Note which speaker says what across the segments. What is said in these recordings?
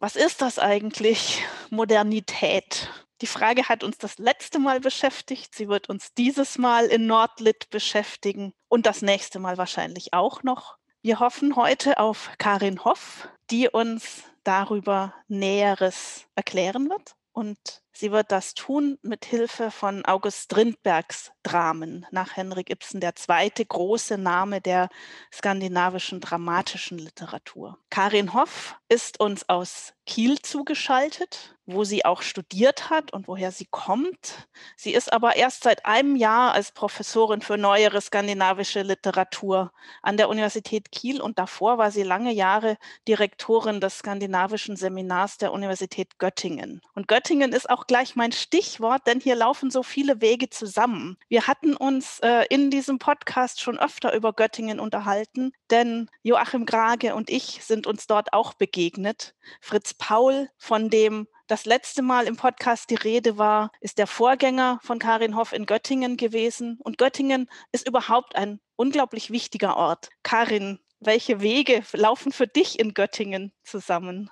Speaker 1: was ist das eigentlich, Modernität? Die Frage hat uns das letzte Mal beschäftigt. Sie wird uns dieses Mal in Nordlit beschäftigen und das nächste Mal wahrscheinlich auch noch. Wir hoffen heute auf Karin Hoff, die uns darüber Näheres erklären wird. Und sie wird das tun mit Hilfe von August Strindbergs Dramen, nach Henrik Ibsen der zweite große Name der skandinavischen dramatischen Literatur. Karin Hoff ist uns aus Kiel zugeschaltet, wo sie auch studiert hat und woher sie kommt. Sie ist aber erst seit einem Jahr als Professorin für neuere skandinavische Literatur an der Universität Kiel und davor war sie lange Jahre Direktorin des skandinavischen Seminars der Universität Göttingen. Und Göttingen ist auch gleich mein Stichwort, denn hier laufen so viele Wege zusammen. Wir hatten uns äh, in diesem Podcast schon öfter über Göttingen unterhalten, denn Joachim Grage und ich sind uns dort auch begegnet. Fritz Paul, von dem das letzte Mal im Podcast die Rede war, ist der Vorgänger von Karin Hoff in Göttingen gewesen. Und Göttingen ist überhaupt ein unglaublich wichtiger Ort. Karin, welche Wege laufen für dich in Göttingen zusammen?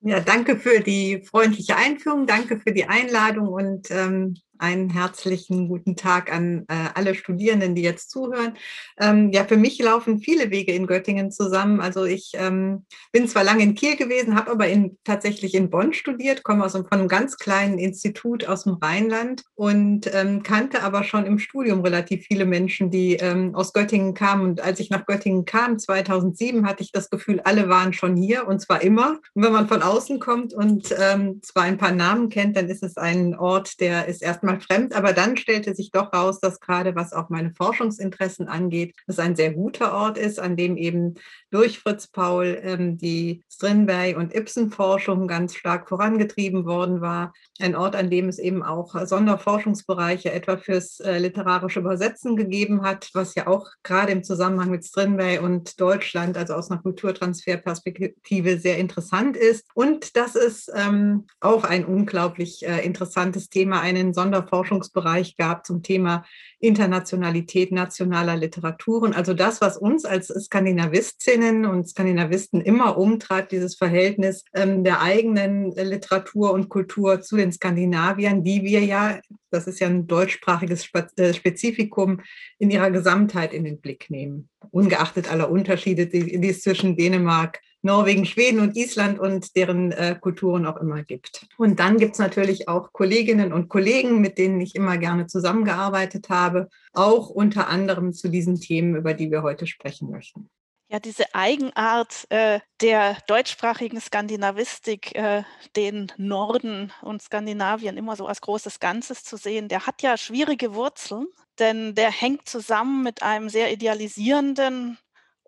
Speaker 2: Ja, danke für die freundliche Einführung, danke für die Einladung und ähm, einen herzlichen guten Tag an äh, alle Studierenden, die jetzt zuhören. Ähm, ja, für mich laufen viele Wege in Göttingen zusammen. Also ich ähm, bin zwar lange in Kiel gewesen, habe aber in, tatsächlich in Bonn studiert, komme aus einem, von einem ganz kleinen Institut aus dem Rheinland und ähm, kannte aber schon im Studium relativ viele Menschen, die ähm, aus Göttingen kamen. Und als ich nach Göttingen kam, 2007, hatte ich das Gefühl, alle waren schon hier und zwar immer. Und wenn man von außen kommt und ähm, zwar ein paar Namen kennt, dann ist es ein Ort, der ist erstmal erstmal fremd, aber dann stellte sich doch raus, dass gerade was auch meine Forschungsinteressen angeht, es ein sehr guter Ort ist, an dem eben durch Fritz Paul ähm, die Strindberg- und Ibsen-Forschung ganz stark vorangetrieben worden war. Ein Ort, an dem es eben auch Sonderforschungsbereiche etwa fürs äh, literarische Übersetzen gegeben hat, was ja auch gerade im Zusammenhang mit Strindberg und Deutschland, also aus einer Kulturtransferperspektive, sehr interessant ist. Und das ist ähm, auch ein unglaublich äh, interessantes Thema, einen Sonder Forschungsbereich gab zum Thema Internationalität nationaler Literaturen. Also das, was uns als Skandinavistinnen und Skandinavisten immer umtreibt, dieses Verhältnis ähm, der eigenen Literatur und Kultur zu den Skandinaviern, die wir ja, das ist ja ein deutschsprachiges äh, Spezifikum, in ihrer Gesamtheit in den Blick nehmen. Ungeachtet aller Unterschiede, die es zwischen Dänemark, Norwegen, Schweden und Island und deren äh, Kulturen auch immer gibt. Und dann gibt es natürlich auch Kolleginnen und Kollegen, mit denen ich immer gerne zusammengearbeitet habe, auch unter anderem zu diesen Themen, über die wir heute sprechen möchten.
Speaker 1: Ja, diese Eigenart äh, der deutschsprachigen Skandinavistik, äh, den Norden und Skandinavien immer so als großes Ganzes zu sehen, der hat ja schwierige Wurzeln, denn der hängt zusammen mit einem sehr idealisierenden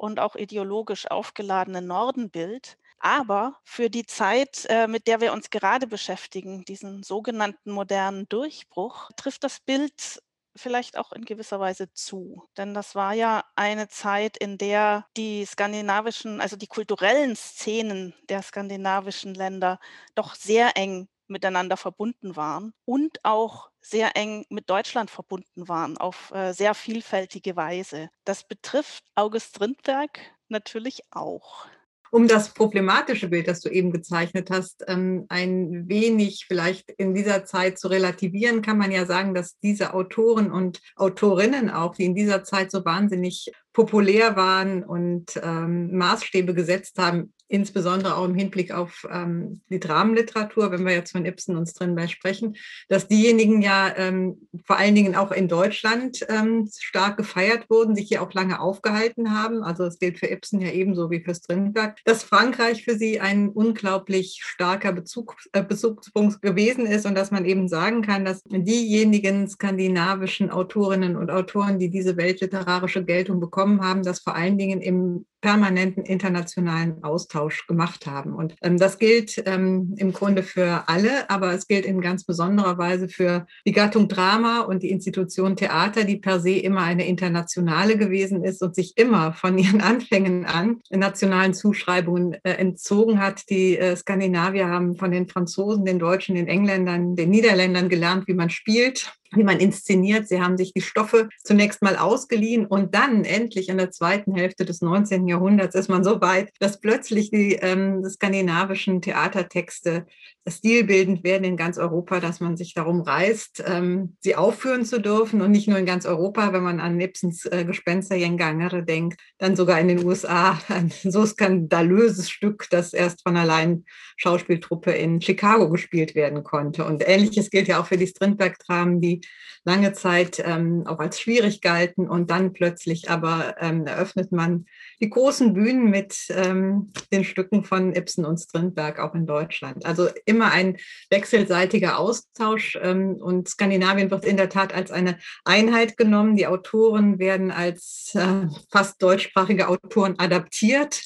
Speaker 1: und auch ideologisch aufgeladenen Nordenbild. Aber für die Zeit, äh, mit der wir uns gerade beschäftigen, diesen sogenannten modernen Durchbruch, trifft das Bild vielleicht auch in gewisser Weise zu. Denn das war ja eine Zeit, in der die skandinavischen, also die kulturellen Szenen der skandinavischen Länder doch sehr eng miteinander verbunden waren und auch sehr eng mit Deutschland verbunden waren auf äh, sehr vielfältige Weise. Das betrifft August Rindberg natürlich auch.
Speaker 2: Um das problematische Bild, das du eben gezeichnet hast, ähm, ein wenig vielleicht in dieser Zeit zu relativieren, kann man ja sagen, dass diese Autoren und Autorinnen auch, die in dieser Zeit so wahnsinnig populär waren und ähm, Maßstäbe gesetzt haben, insbesondere auch im Hinblick auf ähm, die Dramenliteratur, wenn wir jetzt von Ibsen und Strindberg sprechen, dass diejenigen ja ähm, vor allen Dingen auch in Deutschland ähm, stark gefeiert wurden, sich hier auch lange aufgehalten haben. Also das gilt für Ibsen ja ebenso wie für Strindberg, dass Frankreich für sie ein unglaublich starker Bezug, äh, Bezugspunkt gewesen ist und dass man eben sagen kann, dass diejenigen skandinavischen Autorinnen und Autoren, die diese weltliterarische Geltung bekommen haben, das vor allen Dingen im permanenten internationalen Austausch gemacht haben. Und ähm, das gilt ähm, im Grunde für alle, aber es gilt in ganz besonderer Weise für die Gattung Drama und die Institution Theater, die per se immer eine internationale gewesen ist und sich immer von ihren Anfängen an nationalen Zuschreibungen äh, entzogen hat. Die äh, Skandinavier haben von den Franzosen, den Deutschen, den Engländern, den Niederländern gelernt, wie man spielt wie man inszeniert. Sie haben sich die Stoffe zunächst mal ausgeliehen und dann endlich in der zweiten Hälfte des 19. Jahrhunderts ist man so weit, dass plötzlich die ähm, skandinavischen Theatertexte stilbildend werden in ganz Europa, dass man sich darum reißt, ähm, sie aufführen zu dürfen und nicht nur in ganz Europa, wenn man an Ibsens äh, Gespenstergängangere denkt, dann sogar in den USA ein so skandalöses Stück, das erst von allein Schauspieltruppe in Chicago gespielt werden konnte. Und ähnliches gilt ja auch für die Strindberg-Dramen, die lange Zeit ähm, auch als schwierig galten und dann plötzlich aber ähm, eröffnet man die großen Bühnen mit ähm, den Stücken von Ibsen und Strindberg auch in Deutschland. Also immer ein wechselseitiger Austausch ähm, und Skandinavien wird in der Tat als eine Einheit genommen. Die Autoren werden als äh, fast deutschsprachige Autoren adaptiert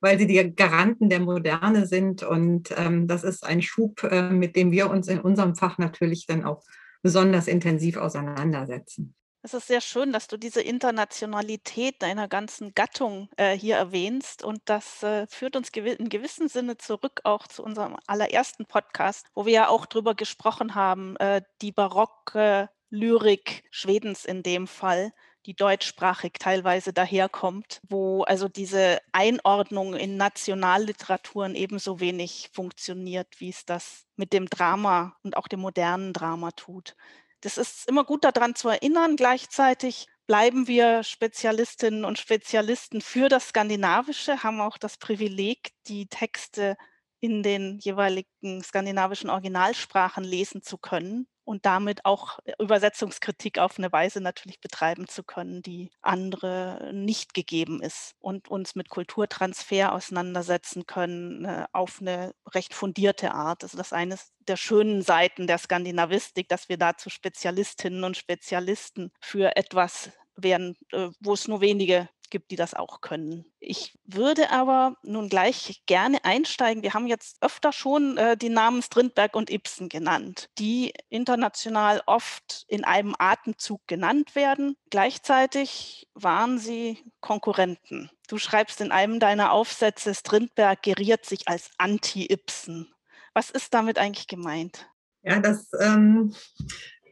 Speaker 2: weil sie die Garanten der Moderne sind. Und ähm, das ist ein Schub, äh, mit dem wir uns in unserem Fach natürlich dann auch besonders intensiv auseinandersetzen.
Speaker 1: Es ist sehr schön, dass du diese Internationalität deiner ganzen Gattung äh, hier erwähnst. Und das äh, führt uns gew in gewissem Sinne zurück auch zu unserem allerersten Podcast, wo wir ja auch darüber gesprochen haben, äh, die barocke Lyrik Schwedens in dem Fall, die deutschsprachig teilweise daherkommt, wo also diese Einordnung in Nationalliteraturen ebenso wenig funktioniert, wie es das mit dem Drama und auch dem modernen Drama tut. Das ist immer gut daran zu erinnern. Gleichzeitig bleiben wir Spezialistinnen und Spezialisten für das Skandinavische, haben auch das Privileg, die Texte in den jeweiligen skandinavischen Originalsprachen lesen zu können und damit auch äh, Übersetzungskritik auf eine Weise natürlich betreiben zu können, die andere nicht gegeben ist und uns mit Kulturtransfer auseinandersetzen können äh, auf eine recht fundierte Art. Also das ist eines der schönen Seiten der Skandinavistik, dass wir dazu Spezialistinnen und Spezialisten für etwas werden, äh, wo es nur wenige gibt, die das auch können. Ich würde aber nun gleich gerne einsteigen. Wir haben jetzt öfter schon äh, die Namen Strindberg und Ibsen genannt, die international oft in einem Atemzug genannt werden. Gleichzeitig waren sie Konkurrenten. Du schreibst in einem deiner Aufsätze, Strindberg geriert sich als Anti-Ibsen. Was ist damit eigentlich gemeint?
Speaker 2: Ja, das ähm,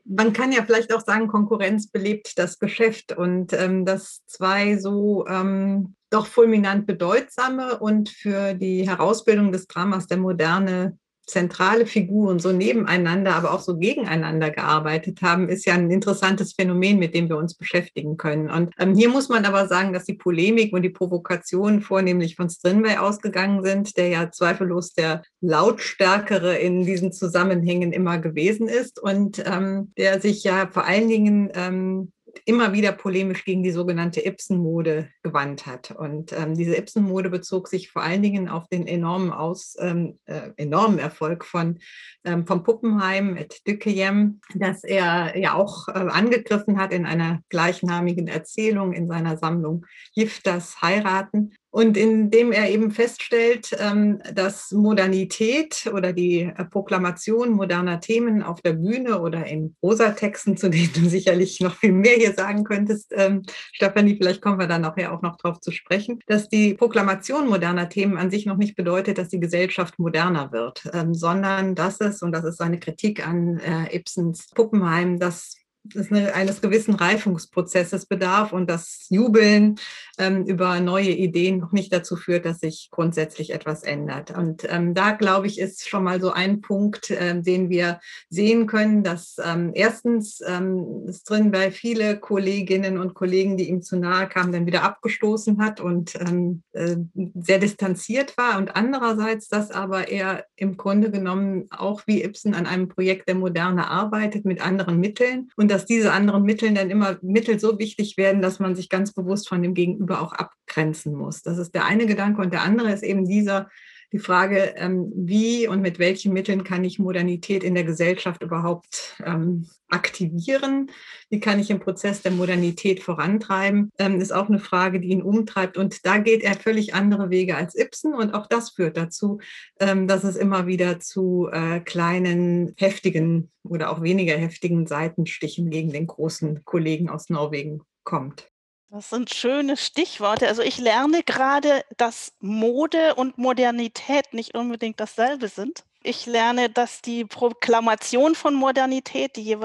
Speaker 2: man kann ja vielleicht auch sagen, Konkurrenz belebt das Geschäft und ähm, dass zwei so ähm, doch fulminant bedeutsame und für die Herausbildung des Dramas der Moderne zentrale Figuren so nebeneinander, aber auch so gegeneinander gearbeitet haben, ist ja ein interessantes Phänomen, mit dem wir uns beschäftigen können. Und ähm, hier muss man aber sagen, dass die Polemik und die Provokation vornehmlich von Strindberg ausgegangen sind, der ja zweifellos der lautstärkere in diesen Zusammenhängen immer gewesen ist und ähm, der sich ja vor allen Dingen ähm, immer wieder polemisch gegen die sogenannte Ibsen-Mode gewandt hat. Und ähm, diese Ibsen-Mode bezog sich vor allen Dingen auf den enormen, Aus, ähm, äh, enormen Erfolg von, ähm, von Puppenheim mit Dückejem, dass er ja auch äh, angegriffen hat in einer gleichnamigen Erzählung in seiner Sammlung Gifters Heiraten. Und indem er eben feststellt, ähm, dass Modernität oder die äh, Proklamation moderner Themen auf der Bühne oder in Prosatexten, zu denen du sicherlich noch viel mehr hier sagen könntest, ähm, Stefanie, vielleicht kommen wir da nachher auch noch drauf zu sprechen, dass die Proklamation moderner Themen an sich noch nicht bedeutet, dass die Gesellschaft moderner wird, ähm, sondern dass es, und das ist seine Kritik an äh, Ibsens Puppenheim, dass es eines gewissen Reifungsprozesses bedarf und das Jubeln ähm, über neue Ideen noch nicht dazu führt, dass sich grundsätzlich etwas ändert. Und ähm, da, glaube ich, ist schon mal so ein Punkt, äh, den wir sehen können, dass ähm, erstens ähm, es drin bei viele Kolleginnen und Kollegen, die ihm zu nahe kamen, dann wieder abgestoßen hat und ähm, äh, sehr distanziert war. Und andererseits, dass aber er im Grunde genommen auch wie Ibsen an einem Projekt der Moderne arbeitet mit anderen Mitteln und dass diese anderen Mittel dann immer Mittel so wichtig werden, dass man sich ganz bewusst von dem Gegenüber auch abgrenzen muss. Das ist der eine Gedanke. Und der andere ist eben dieser, die Frage, ähm, wie und mit welchen Mitteln kann ich Modernität in der Gesellschaft überhaupt ähm, aktivieren? Wie kann ich im Prozess der Modernität vorantreiben? Ähm, ist auch eine Frage, die ihn umtreibt. Und da geht er völlig andere Wege als Ibsen. Und auch das führt dazu, dass es immer wieder zu äh, kleinen, heftigen oder auch weniger heftigen Seitenstichen gegen den großen Kollegen aus Norwegen kommt.
Speaker 1: Das sind schöne Stichworte. Also ich lerne gerade, dass Mode und Modernität nicht unbedingt dasselbe sind. Ich lerne, dass die Proklamation von Modernität, die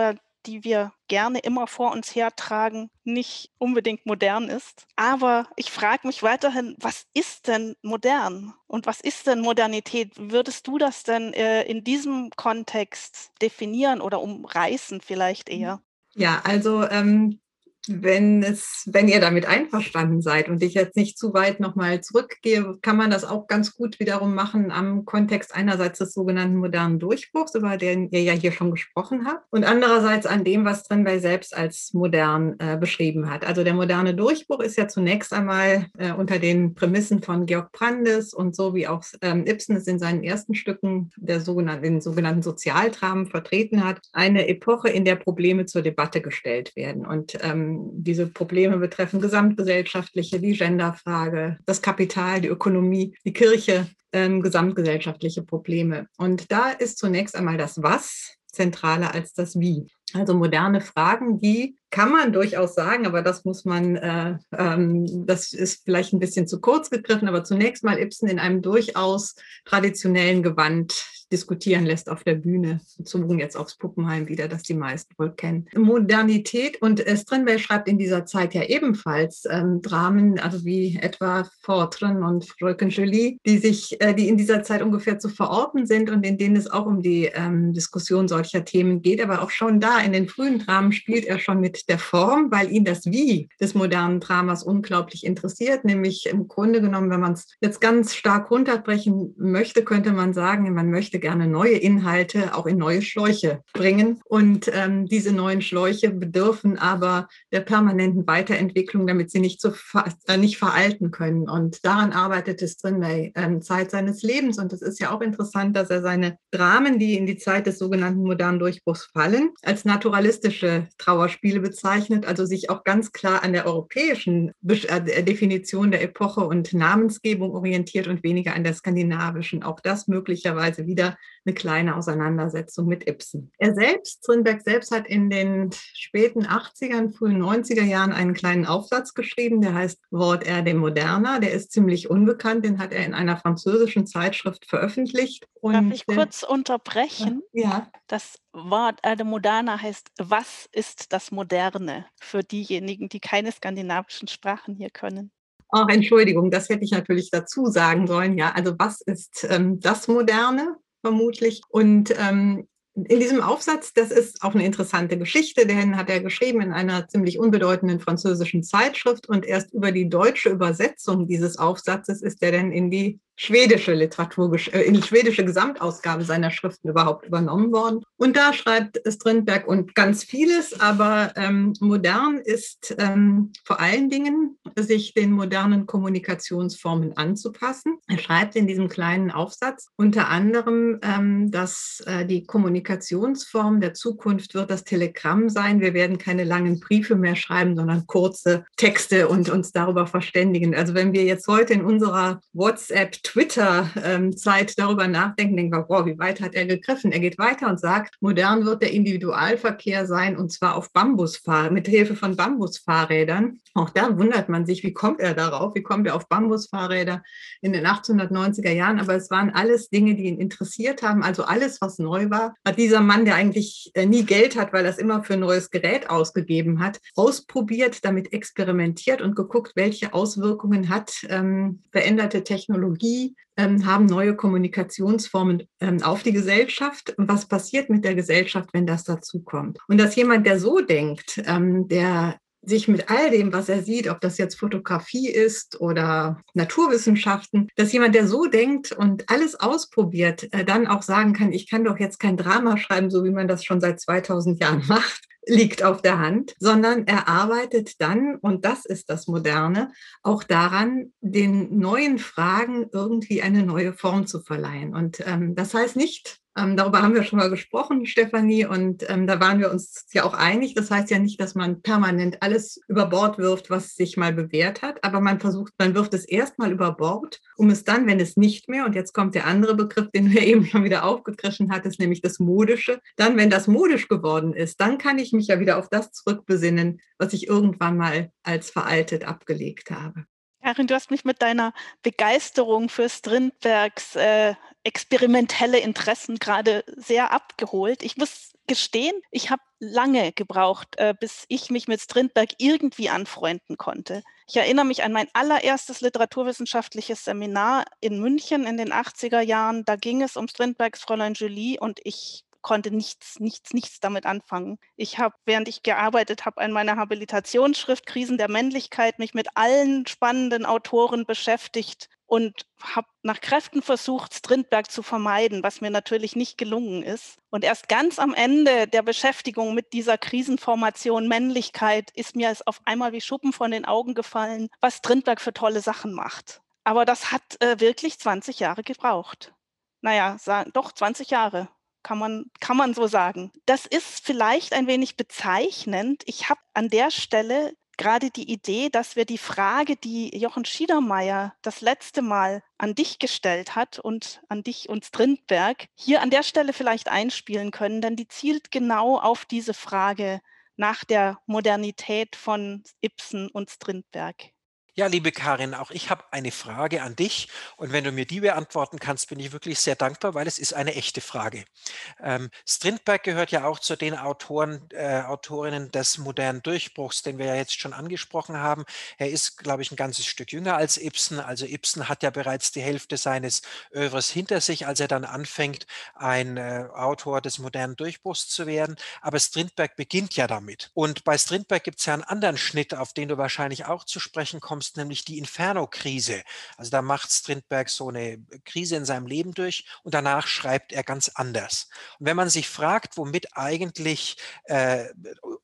Speaker 1: die wir gerne immer vor uns hertragen, nicht unbedingt modern ist. Aber ich frage mich weiterhin, was ist denn modern? Und was ist denn Modernität? Würdest du das denn äh, in diesem Kontext definieren oder umreißen vielleicht eher?
Speaker 2: Ja, also ähm, wenn es, wenn ihr damit einverstanden seid und ich jetzt nicht zu weit nochmal zurückgehe, kann man das auch ganz gut wiederum machen am Kontext einerseits des sogenannten modernen Durchbruchs, über den ihr ja hier schon gesprochen habt, und andererseits an dem, was drin bei selbst als modern äh, beschrieben hat. Also der moderne Durchbruch ist ja zunächst einmal äh, unter den Prämissen von Georg Brandes und so wie auch ähm, Ibsen es in seinen ersten Stücken der sogenannten, den sogenannten Sozialdramen vertreten hat, eine Epoche, in der Probleme zur Debatte gestellt werden. Und ähm, diese Probleme betreffen gesamtgesellschaftliche, die Genderfrage, das Kapital, die Ökonomie, die Kirche, ähm, gesamtgesellschaftliche Probleme. Und da ist zunächst einmal das Was zentraler als das Wie. Also moderne Fragen, die kann man durchaus sagen, aber das muss man, äh, ähm, das ist vielleicht ein bisschen zu kurz gegriffen, aber zunächst mal Ibsen in einem durchaus traditionellen Gewand diskutieren lässt auf der Bühne, bezogen jetzt aufs Puppenheim wieder, das die meisten wohl kennen. Modernität und Strindberg schreibt in dieser Zeit ja ebenfalls ähm, Dramen, also wie etwa Fortran und Fröken-Julie, die sich, äh, die in dieser Zeit ungefähr zu verorten sind und in denen es auch um die ähm, Diskussion solcher Themen geht, aber auch schon da in den frühen Dramen spielt er schon mit der Form, weil ihn das Wie des modernen Dramas unglaublich interessiert. Nämlich im Grunde genommen, wenn man es jetzt ganz stark runterbrechen möchte, könnte man sagen, man möchte gerne neue Inhalte auch in neue Schläuche bringen. Und ähm, diese neuen Schläuche bedürfen aber der permanenten Weiterentwicklung, damit sie nicht, so äh, nicht veralten können. Und daran arbeitet Strindberg ähm, Zeit seines Lebens. Und es ist ja auch interessant, dass er seine Dramen, die in die Zeit des sogenannten modernen Durchbruchs fallen, als naturalistische Trauerspiele bezeichnet, also sich auch ganz klar an der europäischen äh, Definition der Epoche und Namensgebung orientiert und weniger an der skandinavischen. Auch das möglicherweise wieder eine kleine Auseinandersetzung mit Ibsen. Er selbst, Strindberg selbst, hat in den späten 80ern, frühen 90er Jahren einen kleinen Aufsatz geschrieben, der heißt Wort er dem Moderner. Der ist ziemlich unbekannt, den hat er in einer französischen Zeitschrift veröffentlicht.
Speaker 1: Und Darf ich kurz unterbrechen? Ja. Das Wort Erde Moderna heißt, was ist das Moderne für diejenigen, die keine skandinavischen Sprachen hier können?
Speaker 2: Ach, Entschuldigung, das hätte ich natürlich dazu sagen sollen. Ja, also was ist ähm, das Moderne vermutlich? Und ähm, in diesem Aufsatz, das ist auch eine interessante Geschichte, den hat er geschrieben in einer ziemlich unbedeutenden französischen Zeitschrift und erst über die deutsche Übersetzung dieses Aufsatzes ist er dann in die schwedische Literatur, äh, in die schwedische Gesamtausgabe seiner Schriften überhaupt übernommen worden. Und da schreibt Strindberg und ganz vieles, aber ähm, modern ist ähm, vor allen Dingen, sich den modernen Kommunikationsformen anzupassen. Er schreibt in diesem kleinen Aufsatz unter anderem, ähm, dass äh, die Kommunikationsform der Zukunft wird das Telegramm sein. Wir werden keine langen Briefe mehr schreiben, sondern kurze Texte und uns darüber verständigen. Also wenn wir jetzt heute in unserer WhatsApp Twitter-Zeit darüber nachdenken, denken wir, wow, wie weit hat er gegriffen? Er geht weiter und sagt, modern wird der Individualverkehr sein und zwar auf Bambusfahr mit Hilfe von Bambusfahrrädern. Auch da wundert man sich, wie kommt er darauf? Wie kommt er auf Bambusfahrräder in den 1890er Jahren? Aber es waren alles Dinge, die ihn interessiert haben. Also alles, was neu war, hat dieser Mann, der eigentlich äh, nie Geld hat, weil er es immer für ein neues Gerät ausgegeben hat, ausprobiert, damit experimentiert und geguckt, welche Auswirkungen hat ähm, veränderte Technologie ähm, haben neue Kommunikationsformen ähm, auf die Gesellschaft. Was passiert mit der Gesellschaft, wenn das dazu kommt? Und dass jemand, der so denkt, ähm, der sich mit all dem, was er sieht, ob das jetzt Fotografie ist oder Naturwissenschaften, dass jemand, der so denkt und alles ausprobiert, äh, dann auch sagen kann, ich kann doch jetzt kein Drama schreiben, so wie man das schon seit 2000 Jahren macht, liegt auf der Hand, sondern er arbeitet dann, und das ist das Moderne, auch daran, den neuen Fragen irgendwie eine neue Form zu verleihen. Und ähm, das heißt nicht, ähm, darüber haben wir schon mal gesprochen, Stefanie, und ähm, da waren wir uns ja auch einig. Das heißt ja nicht, dass man permanent alles über Bord wirft, was sich mal bewährt hat, aber man versucht, man wirft es erstmal über Bord, um es dann, wenn es nicht mehr, und jetzt kommt der andere Begriff, den du eben schon wieder aufgegriffen hattest, nämlich das Modische, dann, wenn das modisch geworden ist, dann kann ich mich ja wieder auf das zurückbesinnen, was ich irgendwann mal als veraltet abgelegt habe.
Speaker 1: Karin, du hast mich mit deiner Begeisterung für Strindbergs äh, experimentelle Interessen gerade sehr abgeholt. Ich muss gestehen, ich habe lange gebraucht, äh, bis ich mich mit Strindberg irgendwie anfreunden konnte. Ich erinnere mich an mein allererstes literaturwissenschaftliches Seminar in München in den 80er Jahren. Da ging es um Strindbergs Fräulein Julie und ich konnte nichts, nichts, nichts damit anfangen. Ich habe, während ich gearbeitet habe an meiner Habilitationsschrift Krisen der Männlichkeit, mich mit allen spannenden Autoren beschäftigt und habe nach Kräften versucht, Strindberg zu vermeiden, was mir natürlich nicht gelungen ist. Und erst ganz am Ende der Beschäftigung mit dieser Krisenformation Männlichkeit ist mir es auf einmal wie Schuppen von den Augen gefallen, was Strindberg für tolle Sachen macht. Aber das hat äh, wirklich 20 Jahre gebraucht. Naja, doch 20 Jahre kann man, kann man so sagen. Das ist vielleicht ein wenig bezeichnend. Ich habe an der Stelle gerade die Idee, dass wir die Frage, die Jochen Schiedermeier das letzte Mal an dich gestellt hat und an dich und Strindberg, hier an der Stelle vielleicht einspielen können, denn die zielt genau auf diese Frage nach der Modernität von Ibsen und Strindberg.
Speaker 3: Ja, liebe Karin, auch ich habe eine Frage an dich. Und wenn du mir die beantworten kannst, bin ich wirklich sehr dankbar, weil es ist eine echte Frage. Ähm, Strindberg gehört ja auch zu den Autoren, äh, Autorinnen des modernen Durchbruchs, den wir ja jetzt schon angesprochen haben. Er ist, glaube ich, ein ganzes Stück jünger als Ibsen. Also Ibsen hat ja bereits die Hälfte seines Övres hinter sich, als er dann anfängt, ein äh, Autor des modernen Durchbruchs zu werden. Aber Strindberg beginnt ja damit. Und bei Strindberg gibt es ja einen anderen Schnitt, auf den du wahrscheinlich auch zu sprechen kommst kommst, nämlich die Inferno-Krise. Also da macht Strindberg so eine Krise in seinem Leben durch und danach schreibt er ganz anders. Und wenn man sich fragt, womit eigentlich äh,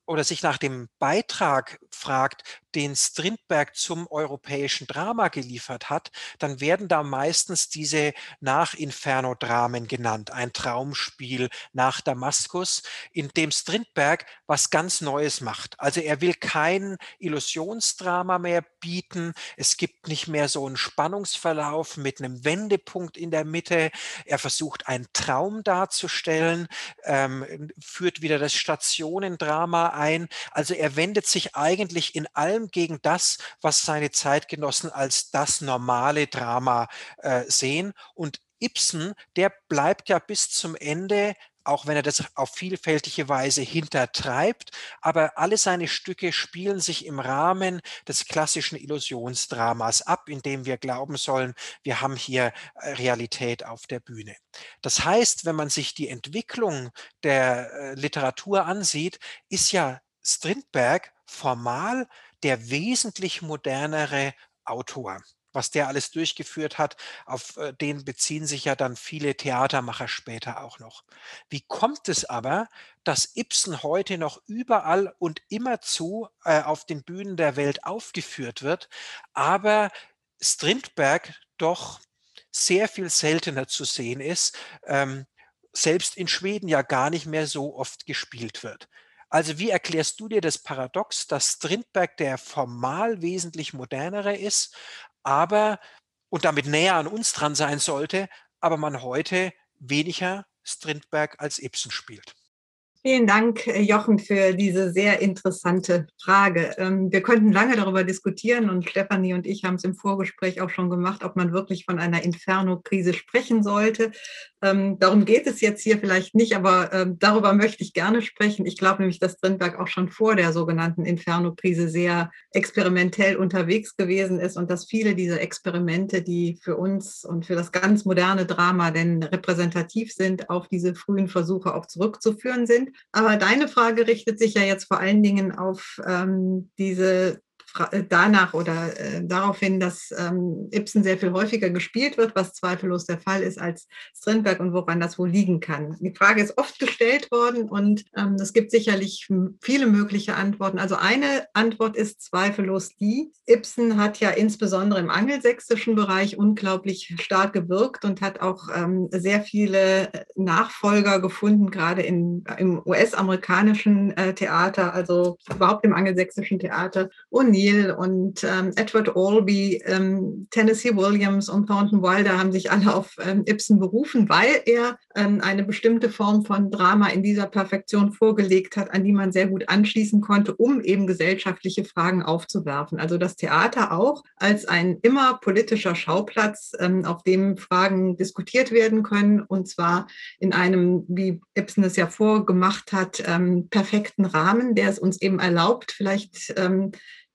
Speaker 3: oder sich nach dem Beitrag fragt, den Strindberg zum europäischen Drama geliefert hat, dann werden da meistens diese Nach-Inferno-Dramen genannt. Ein Traumspiel nach Damaskus, in dem Strindberg was ganz Neues macht. Also er will kein Illusionsdrama mehr bieten. Es gibt nicht mehr so einen Spannungsverlauf mit einem Wendepunkt in der Mitte. Er versucht einen Traum darzustellen, ähm, führt wieder das Stationendrama ein. Also er wendet sich eigentlich in allem gegen das, was seine Zeitgenossen als das normale Drama äh, sehen. Und Ibsen, der bleibt ja bis zum Ende auch wenn er das auf vielfältige Weise hintertreibt. Aber alle seine Stücke spielen sich im Rahmen des klassischen Illusionsdramas ab, in dem wir glauben sollen, wir haben hier äh, Realität auf der Bühne. Das heißt, wenn man sich die Entwicklung der äh, Literatur ansieht, ist ja Strindberg formal der wesentlich modernere Autor. Was der alles durchgeführt hat, auf äh, den beziehen sich ja dann viele Theatermacher später auch noch. Wie kommt es aber, dass Ibsen heute noch überall und immerzu äh, auf den Bühnen der Welt aufgeführt wird, aber Strindberg doch sehr viel seltener zu sehen ist, ähm, selbst in Schweden ja gar nicht mehr so oft gespielt wird. Also wie erklärst du dir das Paradox, dass Strindberg der formal wesentlich modernere ist, aber und damit näher an uns dran sein sollte, aber man heute weniger Strindberg als Ibsen spielt?
Speaker 2: Vielen Dank, äh, Jochen, für diese sehr interessante Frage. Ähm, wir könnten lange darüber diskutieren und Stefanie und ich haben es im Vorgespräch auch schon gemacht, ob man wirklich von einer Inferno-Krise sprechen sollte. Ähm, darum geht es jetzt hier vielleicht nicht, aber ähm, darüber möchte ich gerne sprechen. Ich glaube nämlich, dass Strindberg auch schon vor der sogenannten Inferno-Krise sehr experimentell unterwegs gewesen ist und dass viele dieser Experimente, die für uns und für das ganz moderne Drama denn repräsentativ sind, auf diese frühen Versuche auch zurückzuführen sind. Aber deine Frage richtet sich ja jetzt vor allen Dingen auf ähm, diese danach oder äh, darauf hin, dass ähm, Ibsen sehr viel häufiger gespielt wird, was zweifellos der Fall ist als Strindberg und woran das wohl liegen kann. Die Frage ist oft gestellt worden und ähm, es gibt sicherlich viele mögliche Antworten. Also eine Antwort ist zweifellos die, Ibsen hat ja insbesondere im angelsächsischen Bereich unglaublich stark gewirkt und hat auch ähm, sehr viele Nachfolger gefunden, gerade in, im US-amerikanischen äh, Theater, also überhaupt im angelsächsischen Theater. O'Neill O'Neill und ähm, Edward Albee, ähm, Tennessee Williams und Thornton Wilder haben sich alle auf ähm, Ibsen berufen, weil er ähm, eine bestimmte Form von Drama in dieser Perfektion vorgelegt hat, an die man sehr gut anschließen konnte, um eben gesellschaftliche Fragen aufzuwerfen. Also das Theater auch als ein immer politischer Schauplatz, ähm, auf dem Fragen diskutiert werden können und zwar in einem, wie Ibsen es ja vorgemacht hat, ähm, perfekten Rahmen, der es uns eben erlaubt, vielleicht ähm,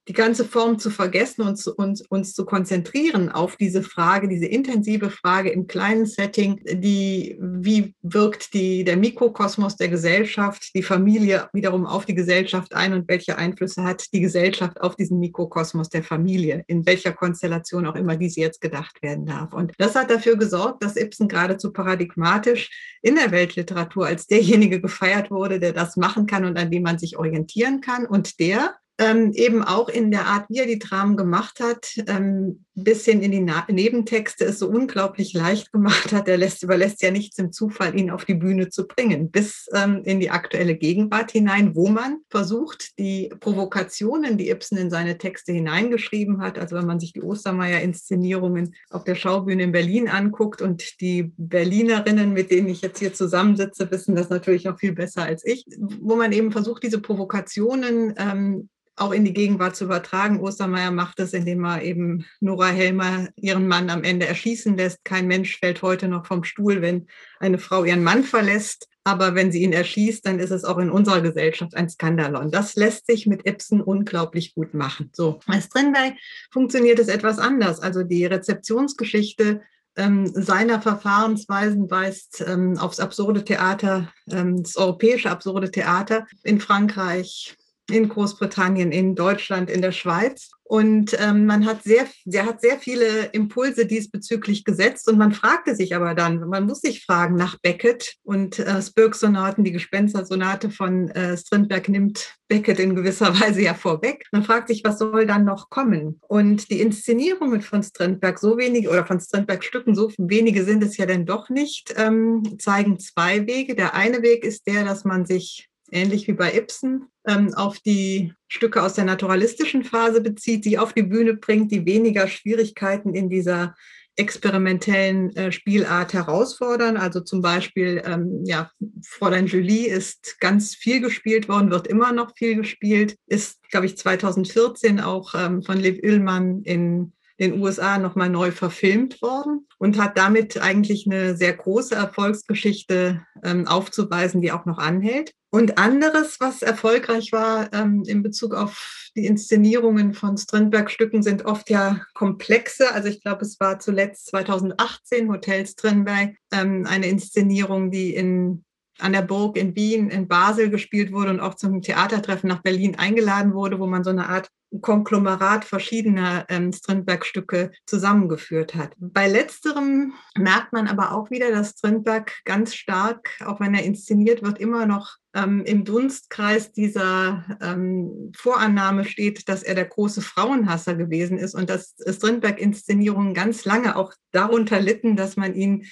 Speaker 2: die ganze Form zu vergessen und zu, uns, uns zu konzentrieren auf diese Frage, diese intensive Frage im kleinen Setting, die, wie wirkt die, der Mikrokosmos der Gesellschaft, die Familie wiederum auf die Gesellschaft ein und welche Einflüsse hat die Gesellschaft auf diesen Mikrokosmos der Familie, in welcher Konstellation auch immer diese jetzt gedacht werden darf. Und das hat dafür gesorgt, dass Ibsen geradezu paradigmatisch in der Weltliteratur als derjenige gefeiert wurde, der das machen kann und an dem man sich orientieren kann und der ähm, eben auch in der Art, wie er die Dramen gemacht hat, ähm, bis hin in die Na Nebentexte es so unglaublich leicht gemacht hat. Er lässt, überlässt ja nichts im Zufall, ihn auf die Bühne zu bringen, bis ähm, in die aktuelle Gegenwart hinein, wo man versucht, die Provokationen, die Ibsen in seine Texte hineingeschrieben hat, also wenn man sich die Ostermeier-Inszenierungen auf der Schaubühne in Berlin anguckt und die Berlinerinnen, mit denen ich jetzt hier zusammensitze, wissen das natürlich noch viel besser als ich, wo man eben versucht, diese Provokationen ähm, auch in die Gegenwart zu übertragen. Ostermeier macht es, indem er eben Nora Helmer ihren Mann am Ende erschießen lässt. Kein Mensch fällt heute noch vom Stuhl, wenn eine Frau ihren Mann verlässt. Aber wenn sie ihn erschießt, dann ist es auch in unserer Gesellschaft ein Skandalon. Das lässt sich mit Ibsen unglaublich gut machen. So, bei Strindberg funktioniert es etwas anders. Also die Rezeptionsgeschichte ähm, seiner Verfahrensweisen weist ähm, aufs absurde Theater, ähm, das europäische absurde Theater in Frankreich, in Großbritannien, in Deutschland, in der Schweiz. Und ähm, man hat sehr, der hat sehr viele Impulse diesbezüglich gesetzt. Und man fragte sich aber dann, man muss sich fragen nach Beckett und äh, Spirk-Sonaten, die Gespenster-Sonate von äh, Strindberg nimmt Beckett in gewisser Weise ja vorweg. Man fragt sich, was soll dann noch kommen? Und die Inszenierungen von Strindberg, so wenige oder von Strindberg-Stücken, so wenige sind es ja denn doch nicht, ähm, zeigen zwei Wege. Der eine Weg ist der, dass man sich ähnlich wie bei Ibsen, ähm, auf die Stücke aus der naturalistischen Phase bezieht, die auf die Bühne bringt, die weniger Schwierigkeiten in dieser experimentellen äh, Spielart herausfordern. Also zum Beispiel, ähm, ja, Fräulein Julie ist ganz viel gespielt worden, wird immer noch viel gespielt, ist, glaube ich, 2014 auch ähm, von Liv Ullmann in den USA nochmal neu verfilmt worden und hat damit eigentlich eine sehr große Erfolgsgeschichte ähm, aufzuweisen, die auch noch anhält. Und anderes, was erfolgreich war ähm, in Bezug auf die Inszenierungen von Strindberg-Stücken, sind oft ja komplexe. Also ich glaube, es war zuletzt 2018 Hotel Strindberg, ähm, eine Inszenierung, die in an der Burg in Wien, in Basel gespielt wurde und auch zum Theatertreffen nach Berlin eingeladen wurde, wo man so eine Art Konglomerat verschiedener ähm, Strindberg-Stücke zusammengeführt hat. Bei letzterem merkt man aber auch wieder, dass Strindberg ganz stark, auch wenn er inszeniert wird, immer noch ähm, im Dunstkreis dieser ähm, Vorannahme steht, dass er der große Frauenhasser gewesen ist und dass Strindberg-Inszenierungen ganz lange auch darunter litten, dass man ihn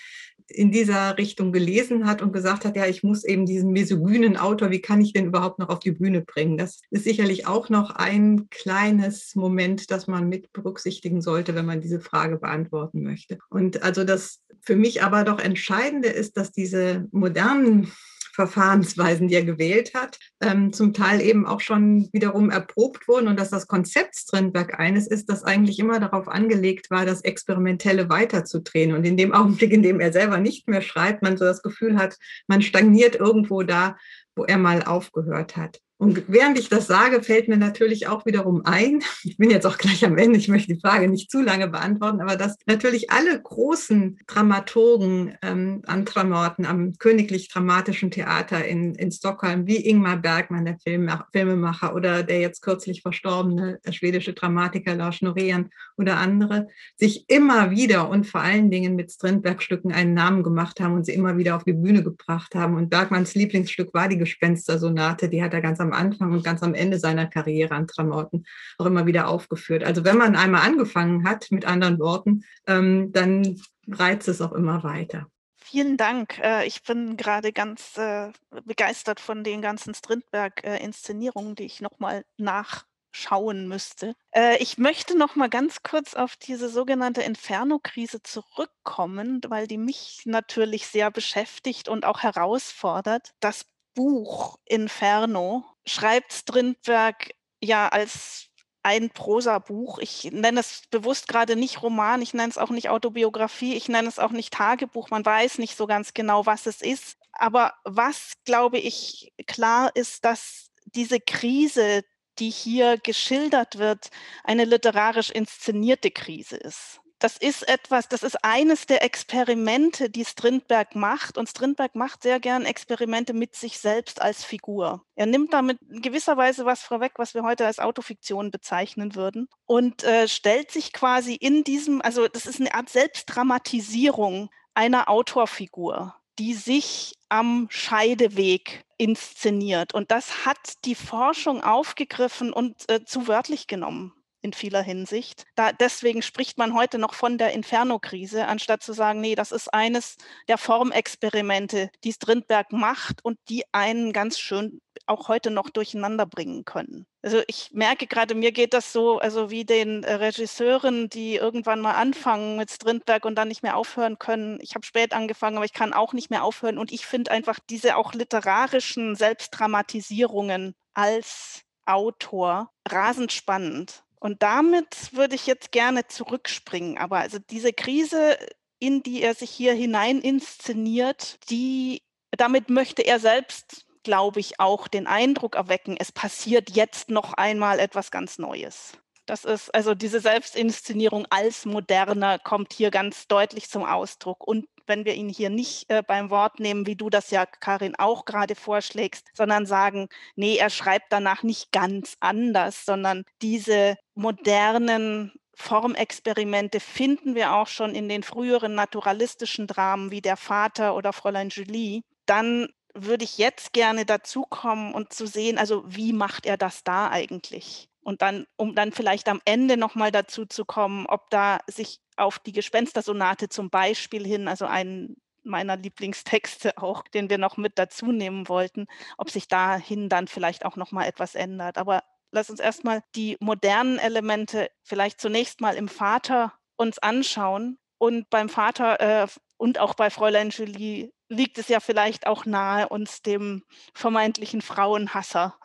Speaker 2: in dieser Richtung gelesen hat und gesagt hat, ja, ich muss eben diesen misogynen Autor, wie kann ich den überhaupt noch auf die Bühne bringen? Das ist sicherlich auch noch ein kleines Moment, das man mit berücksichtigen sollte, wenn man diese Frage beantworten möchte. Und also das für mich aber doch Entscheidende ist, dass diese modernen Verfahrensweisen, die er gewählt hat, ähm, zum Teil eben auch schon wiederum erprobt wurden und dass das Konzept Strindberg eines ist, das eigentlich immer darauf angelegt war, das Experimentelle weiterzudrehen. Und in dem Augenblick, in dem er selber nicht mehr schreibt, man so das Gefühl hat, man stagniert irgendwo da, wo er mal aufgehört hat. Und während ich das sage, fällt mir natürlich auch wiederum ein, ich bin jetzt auch gleich am Ende, ich möchte die Frage nicht zu lange beantworten, aber dass natürlich alle großen Dramaturgen ähm, an Tramorten am Königlich Dramatischen Theater in, in Stockholm, wie Ingmar Bergmann, der Filmmacher, Filmemacher, oder der jetzt kürzlich verstorbene schwedische Dramatiker Lars Norén oder andere, sich immer wieder und vor allen Dingen mit Strindberg-Stücken einen Namen gemacht haben und sie immer wieder auf die Bühne gebracht haben. Und Bergmanns Lieblingsstück war die Gespenstersonate, die hat er ganz am Anfang und ganz am Ende seiner Karriere an Tramorten auch immer wieder aufgeführt. Also wenn man einmal angefangen hat, mit anderen Worten, ähm, dann reizt es auch immer weiter.
Speaker 1: Vielen Dank. Äh, ich bin gerade ganz äh, begeistert von den ganzen Strindberg-Inszenierungen, die ich nochmal nach schauen müsste. Äh, ich möchte noch mal ganz kurz auf diese sogenannte Inferno-Krise zurückkommen, weil die mich natürlich sehr beschäftigt und auch herausfordert. Das Buch Inferno schreibt Strindberg ja als ein Prosabuch. Ich nenne es bewusst gerade nicht Roman, ich nenne es auch nicht Autobiografie, ich nenne es auch nicht Tagebuch. Man weiß nicht so ganz genau, was es ist. Aber was, glaube ich, klar ist, dass diese Krise, die hier geschildert wird, eine literarisch inszenierte Krise ist das ist etwas, das ist eines der Experimente, die Strindberg macht. Und Strindberg macht sehr gern Experimente mit sich selbst als Figur. Er nimmt damit in gewisser Weise was vorweg, was wir heute als Autofiktion bezeichnen würden und äh, stellt sich quasi in diesem, also das ist eine Art Selbstdramatisierung einer Autorfigur, die sich am Scheideweg inszeniert. Und das hat die Forschung aufgegriffen und äh, zu wörtlich genommen in vieler Hinsicht. Da, deswegen spricht man heute noch von der Inferno-Krise, anstatt zu sagen, nee, das ist eines der Formexperimente, die Strindberg macht und die einen ganz schön auch heute noch durcheinander bringen können. Also ich merke gerade, mir geht das so, also wie den äh, Regisseuren, die irgendwann mal anfangen mit Strindberg und dann nicht mehr aufhören können. Ich habe spät angefangen, aber ich kann auch nicht mehr aufhören. Und ich finde einfach diese auch literarischen Selbstdramatisierungen als Autor rasend spannend. Und damit würde ich jetzt gerne zurückspringen. Aber also diese Krise, in die er sich hier hinein inszeniert, die, damit möchte er selbst, glaube ich, auch den Eindruck erwecken, es passiert jetzt noch einmal etwas ganz Neues. Das ist also diese Selbstinszenierung als moderner kommt hier ganz deutlich zum Ausdruck. Und wenn wir ihn hier nicht äh, beim Wort nehmen, wie du das ja, Karin, auch gerade vorschlägst, sondern sagen, nee, er schreibt danach nicht ganz anders, sondern diese modernen Formexperimente finden wir auch schon in den früheren naturalistischen Dramen wie Der Vater oder Fräulein Julie, dann würde ich jetzt gerne dazukommen und zu sehen, also wie macht er das da eigentlich? Und dann, um dann vielleicht am Ende nochmal dazu zu kommen, ob da sich auf die Gespenstersonate zum Beispiel hin, also einen meiner Lieblingstexte auch, den wir noch mit dazu nehmen wollten, ob sich dahin dann vielleicht auch nochmal etwas ändert. Aber lass uns erstmal die modernen Elemente vielleicht zunächst mal im Vater uns anschauen. Und beim Vater äh, und auch bei Fräulein Julie liegt es ja vielleicht auch nahe, uns dem vermeintlichen Frauenhasser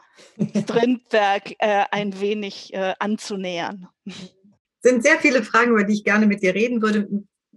Speaker 1: Strindberg äh, ein wenig äh, anzunähern.
Speaker 2: Sind sehr viele Fragen, über die ich gerne mit dir reden würde.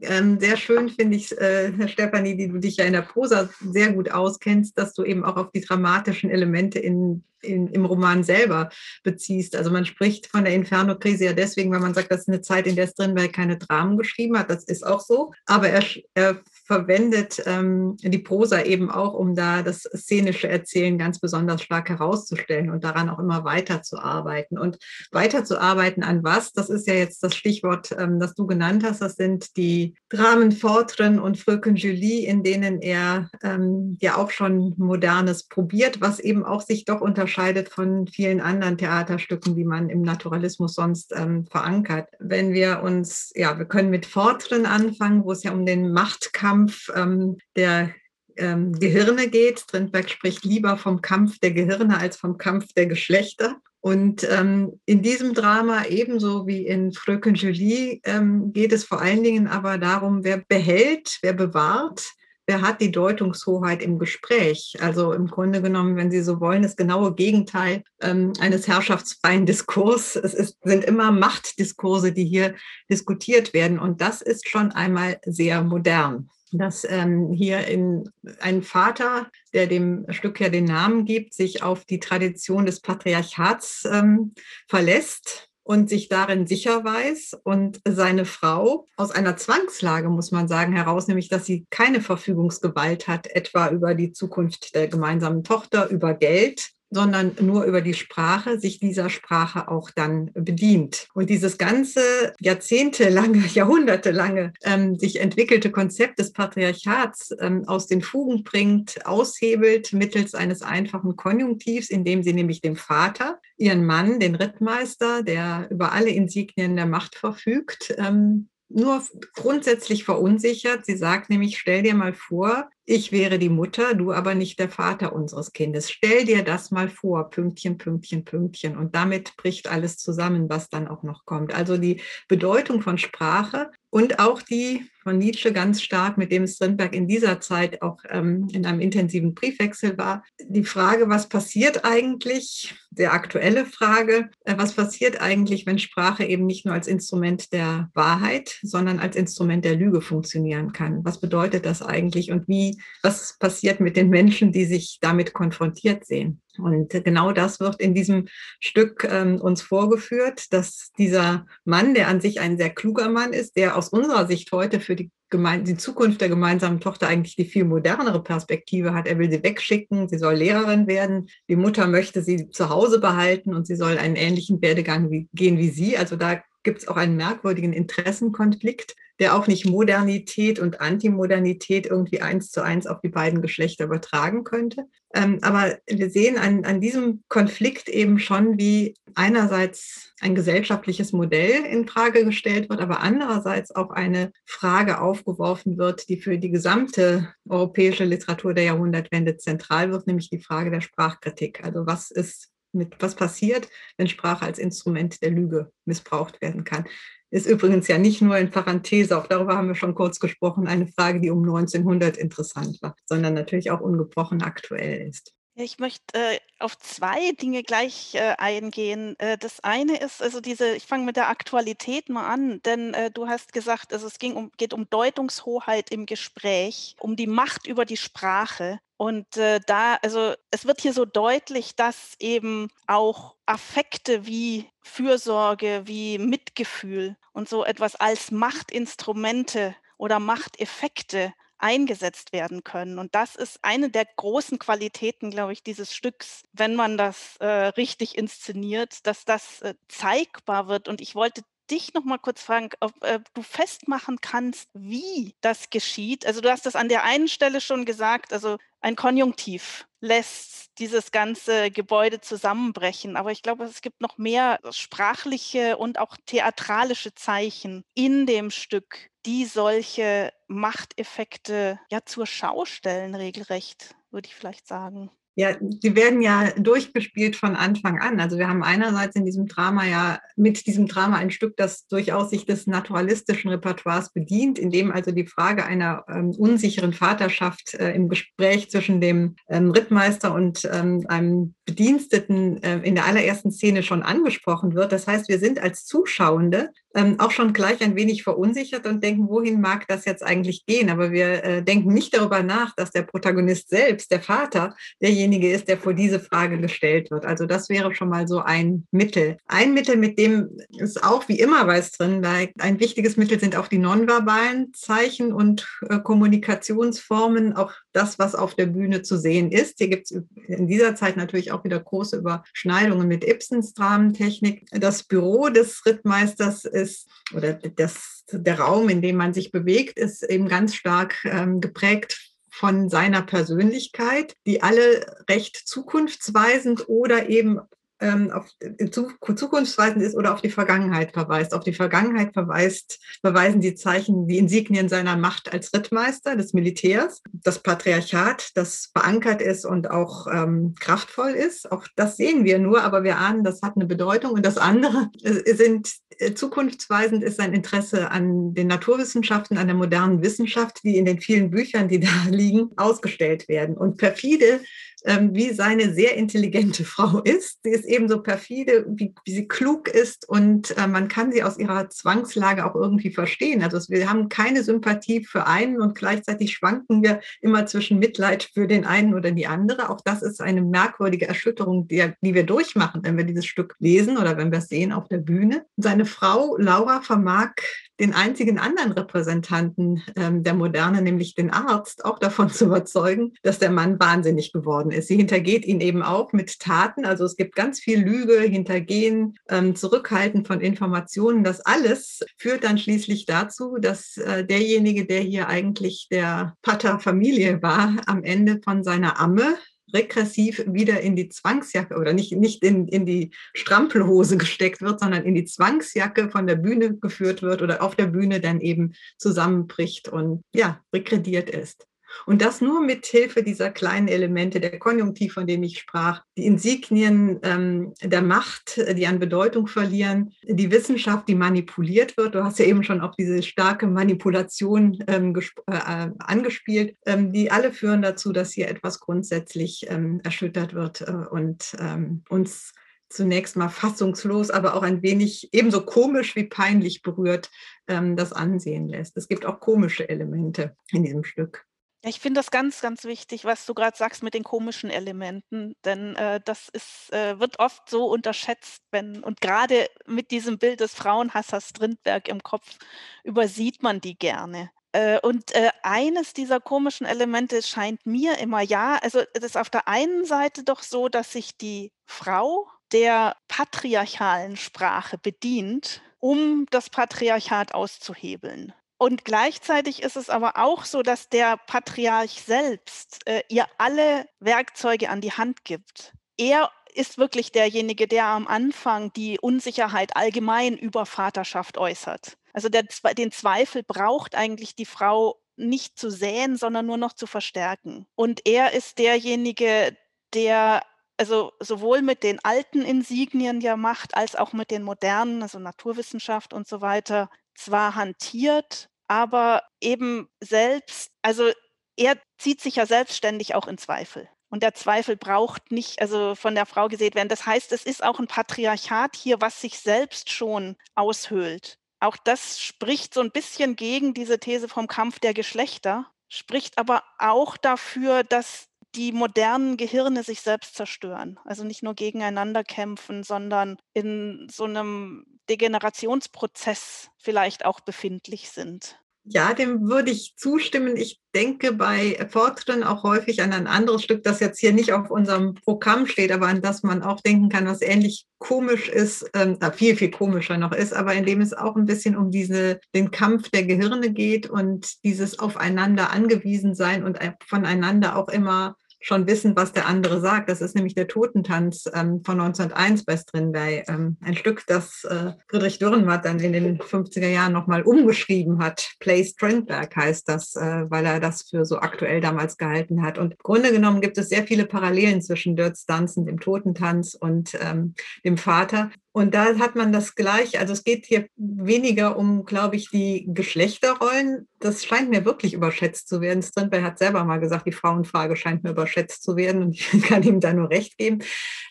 Speaker 2: Ähm, sehr schön finde ich, äh, Herr Stefanie, die du dich ja in der Prosa sehr gut auskennst, dass du eben auch auf die dramatischen Elemente in, in, im Roman selber beziehst. Also man spricht von der Inferno-Krise ja deswegen, weil man sagt, das ist eine Zeit, in der Strindberg keine Dramen geschrieben hat. Das ist auch so. Aber er, er verwendet ähm, die Prosa eben auch, um da das szenische Erzählen ganz besonders stark herauszustellen und daran auch immer weiterzuarbeiten. Und weiterzuarbeiten an was? Das ist ja jetzt das Stichwort, ähm, das du genannt hast. Das sind die Dramen Fortren und Fröken Julie, in denen er ähm, ja auch schon Modernes probiert, was eben auch sich doch unterscheidet von vielen anderen Theaterstücken, die man im Naturalismus sonst ähm, verankert. Wenn wir uns, ja, wir können mit Fortren anfangen, wo es ja um den Machtkampf Kampf ähm, der ähm, Gehirne geht. Strindberg spricht lieber vom Kampf der Gehirne als vom Kampf der Geschlechter. Und ähm, in diesem Drama, ebenso wie in Fröken Julie, ähm, geht es vor allen Dingen aber darum, wer behält, wer bewahrt, wer hat die Deutungshoheit im Gespräch. Also im Grunde genommen, wenn Sie so wollen, das genaue Gegenteil ähm, eines herrschaftsfreien Diskurs. Es ist, sind immer Machtdiskurse, die hier diskutiert werden. Und das ist schon einmal sehr modern dass ähm, hier in, ein Vater, der dem Stück ja den Namen gibt, sich auf die Tradition des Patriarchats ähm, verlässt und sich darin sicher weiß und seine Frau aus einer Zwangslage, muss man sagen, heraus, nämlich dass sie keine Verfügungsgewalt hat, etwa über die Zukunft der gemeinsamen Tochter, über Geld, sondern nur über die Sprache, sich dieser Sprache auch dann bedient. Und dieses ganze jahrzehntelange, jahrhundertelange ähm, sich entwickelte Konzept des Patriarchats ähm, aus den Fugen bringt, aushebelt mittels eines einfachen Konjunktivs, indem sie nämlich dem Vater, ihren Mann, den Rittmeister, der über alle Insignien der Macht verfügt, ähm, nur grundsätzlich verunsichert. Sie sagt nämlich, stell dir mal vor, ich wäre die Mutter, du aber nicht der Vater unseres Kindes. Stell dir das mal vor, Pünktchen, Pünktchen, Pünktchen. Und damit bricht alles zusammen, was dann auch noch kommt. Also die Bedeutung von Sprache und auch die von Nietzsche ganz stark, mit dem Strindberg in dieser Zeit auch ähm, in einem intensiven Briefwechsel war. Die Frage, was passiert eigentlich, der aktuelle Frage, äh, was passiert eigentlich, wenn Sprache eben nicht nur als Instrument der Wahrheit, sondern als Instrument der Lüge funktionieren kann? Was bedeutet das eigentlich und wie, was passiert mit den Menschen, die sich damit konfrontiert sehen? Und genau das wird in diesem Stück ähm, uns vorgeführt, dass dieser Mann, der an sich ein sehr kluger Mann ist, der aus unserer Sicht heute für die, Geme die Zukunft der gemeinsamen Tochter eigentlich die viel modernere Perspektive hat. Er will sie wegschicken, sie soll Lehrerin werden, die Mutter möchte sie zu Hause behalten und sie soll einen ähnlichen Werdegang wie, gehen wie sie. Also da gibt es auch einen merkwürdigen Interessenkonflikt der auch nicht Modernität und Antimodernität irgendwie eins zu eins auf die beiden Geschlechter übertragen könnte. Ähm, aber wir sehen an, an diesem Konflikt eben schon, wie einerseits ein gesellschaftliches Modell in Frage gestellt wird, aber andererseits auch eine Frage aufgeworfen wird, die für die gesamte europäische Literatur der Jahrhundertwende zentral wird, nämlich die Frage der Sprachkritik. Also was ist mit was passiert, wenn Sprache als Instrument der Lüge missbraucht werden kann. Ist übrigens ja nicht nur in Parenthese, auch darüber haben wir schon kurz gesprochen, eine Frage, die um 1900 interessant war, sondern natürlich auch ungebrochen aktuell ist.
Speaker 1: Ich möchte äh, auf zwei Dinge gleich äh, eingehen. Äh, das eine ist, also diese, ich fange mit der Aktualität mal an, denn äh, du hast gesagt, also es ging um, geht um Deutungshoheit im Gespräch, um die Macht über die Sprache. Und äh, da, also es wird hier so deutlich, dass eben auch Affekte wie Fürsorge, wie Mitgefühl und so etwas als Machtinstrumente oder Machteffekte eingesetzt werden können. Und das ist eine der großen Qualitäten, glaube ich, dieses Stücks, wenn man das äh, richtig inszeniert, dass das äh, zeigbar wird. Und ich wollte dich noch mal kurz fragen, ob äh, du festmachen kannst, wie das geschieht. Also du hast das an der einen Stelle schon gesagt, also ein Konjunktiv lässt dieses ganze Gebäude zusammenbrechen. Aber ich glaube, es gibt noch mehr sprachliche und auch theatralische Zeichen in dem Stück, die solche Machteffekte ja zur Schau stellen, regelrecht, würde ich vielleicht sagen.
Speaker 2: Ja, die werden ja durchgespielt von Anfang an. Also wir haben einerseits in diesem Drama ja mit diesem Drama ein Stück, das durchaus sich des naturalistischen Repertoires bedient, in dem also die Frage einer ähm, unsicheren Vaterschaft äh, im Gespräch zwischen dem ähm, Rittmeister und ähm, einem Bediensteten äh, in der allerersten Szene schon angesprochen wird. Das heißt, wir sind als Zuschauende ähm, auch schon gleich ein wenig verunsichert und denken, wohin mag das jetzt eigentlich gehen? Aber wir äh, denken nicht darüber nach, dass der Protagonist selbst, der Vater, derjenige ist, der vor diese Frage gestellt wird. Also das wäre schon mal so ein Mittel. Ein Mittel, mit dem es auch wie immer weiß drin, weil ein wichtiges Mittel sind auch die nonverbalen Zeichen und äh, Kommunikationsformen, auch das, was auf der Bühne zu sehen ist. Hier gibt es in dieser Zeit natürlich auch wieder große Überschneidungen mit Ibsens Dramentechnik. Das Büro des Rittmeisters ist, oder das, der Raum, in dem man sich bewegt, ist eben ganz stark ähm, geprägt von seiner Persönlichkeit, die alle recht zukunftsweisend oder eben ähm, auf zukunftsweisend ist oder auf die Vergangenheit verweist. Auf die Vergangenheit verweist, verweisen die Zeichen, die Insignien seiner Macht als Rittmeister des Militärs, das Patriarchat, das verankert ist und auch ähm, kraftvoll ist. Auch das sehen wir nur, aber wir ahnen, das hat eine Bedeutung. Und das andere äh, sind äh, zukunftsweisend ist sein Interesse an den Naturwissenschaften, an der modernen Wissenschaft, die in den vielen Büchern, die da liegen, ausgestellt werden. Und perfide ähm, wie seine sehr intelligente Frau ist. Sie ist ebenso perfide, wie, wie sie klug ist und äh, man kann sie aus ihrer Zwangslage auch irgendwie verstehen. Also wir haben keine Sympathie für einen und gleichzeitig schwanken wir immer zwischen Mitleid für den einen oder die andere. Auch das ist eine merkwürdige Erschütterung, die, die wir durchmachen, wenn wir dieses Stück lesen oder wenn wir es sehen auf der Bühne. Seine Frau Laura vermag den einzigen anderen Repräsentanten ähm, der Moderne, nämlich den Arzt, auch davon zu überzeugen, dass der Mann wahnsinnig geworden ist. Sie hintergeht ihn eben auch mit Taten. Also es gibt ganz viel Lüge, Hintergehen, ähm, Zurückhalten von Informationen. Das alles führt dann schließlich dazu, dass äh, derjenige, der hier eigentlich der Pater Familie war, am Ende von seiner Amme regressiv wieder in die Zwangsjacke oder nicht, nicht in, in die Strampelhose gesteckt wird, sondern in die Zwangsjacke von der Bühne geführt wird oder auf der Bühne dann eben zusammenbricht und ja, regrediert ist. Und das nur mit Hilfe dieser kleinen Elemente, der Konjunktiv, von dem ich sprach, die Insignien ähm, der Macht, die an Bedeutung verlieren, die Wissenschaft, die manipuliert wird. Du hast ja eben schon auf diese starke Manipulation ähm, äh, angespielt. Ähm, die alle führen dazu, dass hier etwas grundsätzlich ähm, erschüttert wird äh, und ähm, uns zunächst mal fassungslos, aber auch ein wenig ebenso komisch wie peinlich berührt ähm, das ansehen lässt. Es gibt auch komische Elemente in diesem Stück.
Speaker 1: Ich finde das ganz, ganz wichtig, was du gerade sagst mit den komischen Elementen, denn äh, das ist, äh, wird oft so unterschätzt, wenn, und gerade mit diesem Bild des Frauenhassers Strindberg im Kopf übersieht man die gerne. Äh, und äh, eines dieser komischen Elemente scheint mir immer, ja, also es ist auf der einen Seite doch so, dass sich die Frau der patriarchalen Sprache bedient, um das Patriarchat auszuhebeln. Und gleichzeitig ist es aber auch so, dass der Patriarch selbst äh, ihr alle Werkzeuge an die Hand gibt. Er ist wirklich derjenige, der am Anfang die Unsicherheit allgemein über Vaterschaft äußert. Also der, den Zweifel braucht eigentlich die Frau nicht zu säen, sondern nur noch zu verstärken. Und er ist derjenige, der also sowohl mit den alten Insignien ja macht, als auch mit den modernen, also Naturwissenschaft und so weiter, zwar hantiert, aber eben selbst, also er zieht sich ja selbstständig auch in Zweifel. Und der Zweifel braucht nicht, also von der Frau gesehen werden. Das heißt, es ist auch ein Patriarchat hier, was sich selbst schon aushöhlt. Auch das spricht so ein bisschen gegen diese These vom Kampf der Geschlechter, spricht aber auch dafür, dass die modernen Gehirne sich selbst zerstören. Also nicht nur gegeneinander kämpfen, sondern in so einem Degenerationsprozess vielleicht auch befindlich sind.
Speaker 2: Ja, dem würde ich zustimmen. Ich denke bei Fortran auch häufig an ein anderes Stück, das jetzt hier nicht auf unserem Programm steht, aber an das man auch denken kann, was ähnlich komisch ist, äh, viel, viel komischer noch ist, aber in dem es auch ein bisschen um diese, den Kampf der Gehirne geht und dieses Aufeinander angewiesen sein und voneinander auch immer schon wissen, was der andere sagt. Das ist nämlich der Totentanz ähm, von 1901 bei Strindberg. Ähm, ein Stück, das äh, Friedrich Dürrenmatt dann in den 50er Jahren nochmal umgeschrieben hat. Play Strindberg heißt das, äh, weil er das für so aktuell damals gehalten hat. Und im Grunde genommen gibt es sehr viele Parallelen zwischen Dirts Danzen, dem Totentanz und ähm, dem Vater. Und da hat man das gleich, also es geht hier weniger um, glaube ich, die Geschlechterrollen. Das scheint mir wirklich überschätzt zu werden. Strindberg hat selber mal gesagt, die Frauenfrage scheint mir überschätzt zu werden und ich kann ihm da nur recht geben.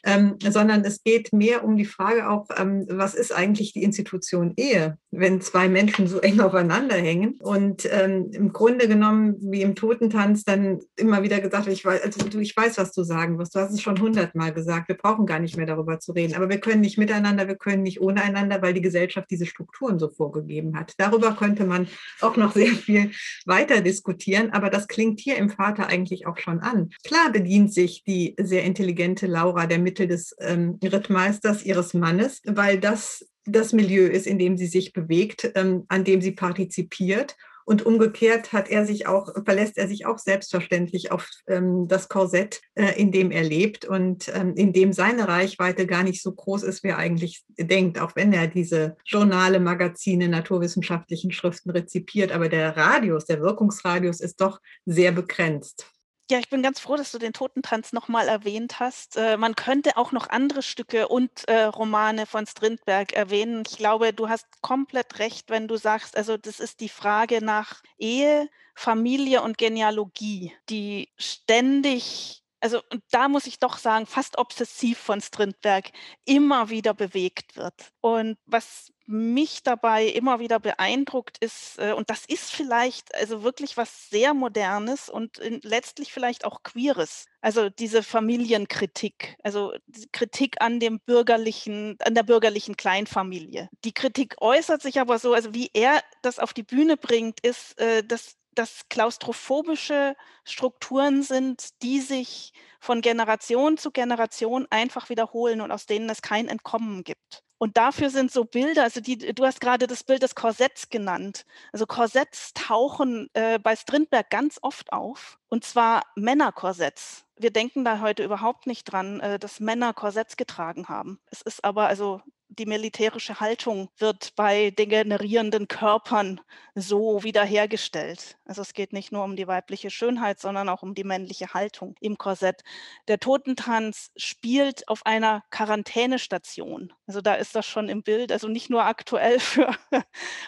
Speaker 2: Ähm, sondern es geht mehr um die Frage auch, ähm, was ist eigentlich die Institution Ehe, wenn zwei Menschen so eng aufeinander hängen und ähm, im Grunde genommen, wie im Totentanz, dann immer wieder gesagt, ich weiß, also ich weiß, was du sagen wirst. Du hast es schon hundertmal gesagt. Wir brauchen gar nicht mehr darüber zu reden, aber wir können nicht miteinander miteinander, wir können nicht ohne einander, weil die Gesellschaft diese Strukturen so vorgegeben hat. Darüber könnte man auch noch sehr viel weiter diskutieren, aber das klingt hier im Vater eigentlich auch schon an. Klar bedient sich die sehr intelligente Laura der Mittel des ähm, Rittmeisters ihres Mannes, weil das das Milieu ist, in dem sie sich bewegt, ähm, an dem sie partizipiert und umgekehrt hat er sich auch, verlässt er sich auch selbstverständlich auf ähm, das Korsett, äh, in dem er lebt und ähm, in dem seine Reichweite gar nicht so groß ist, wie er eigentlich denkt, auch wenn er diese Journale, Magazine, naturwissenschaftlichen Schriften rezipiert. Aber der Radius, der Wirkungsradius ist doch sehr begrenzt.
Speaker 1: Ja, ich bin ganz froh, dass du den Totentanz nochmal erwähnt hast. Äh, man könnte auch noch andere Stücke und äh, Romane von Strindberg erwähnen. Ich glaube, du hast komplett recht, wenn du sagst, also das ist die Frage nach Ehe, Familie und Genealogie, die ständig also und da muss ich doch sagen, fast obsessiv von Strindberg immer wieder bewegt wird. Und was mich dabei immer wieder beeindruckt ist, äh, und das ist vielleicht also wirklich was sehr Modernes und letztlich vielleicht auch Queeres. Also diese Familienkritik, also Kritik an dem bürgerlichen, an der bürgerlichen Kleinfamilie. Die Kritik äußert sich aber so, also wie er das auf die Bühne bringt, ist, äh, dass das klaustrophobische Strukturen sind, die sich von Generation zu Generation einfach wiederholen und aus denen es kein Entkommen gibt. Und dafür sind so Bilder, also die, du hast gerade das Bild des Korsetts genannt. Also Korsetts tauchen äh, bei Strindberg ganz oft auf, und zwar Männerkorsetts. Wir denken da heute überhaupt nicht dran, äh, dass Männer Korsetts getragen haben. Es ist aber also die militärische Haltung wird bei degenerierenden Körpern so wiederhergestellt. Also es geht nicht nur um die weibliche Schönheit, sondern auch um die männliche Haltung im Korsett. Der Totentanz spielt auf einer Quarantänestation. Also da ist das schon im Bild, also nicht nur aktuell für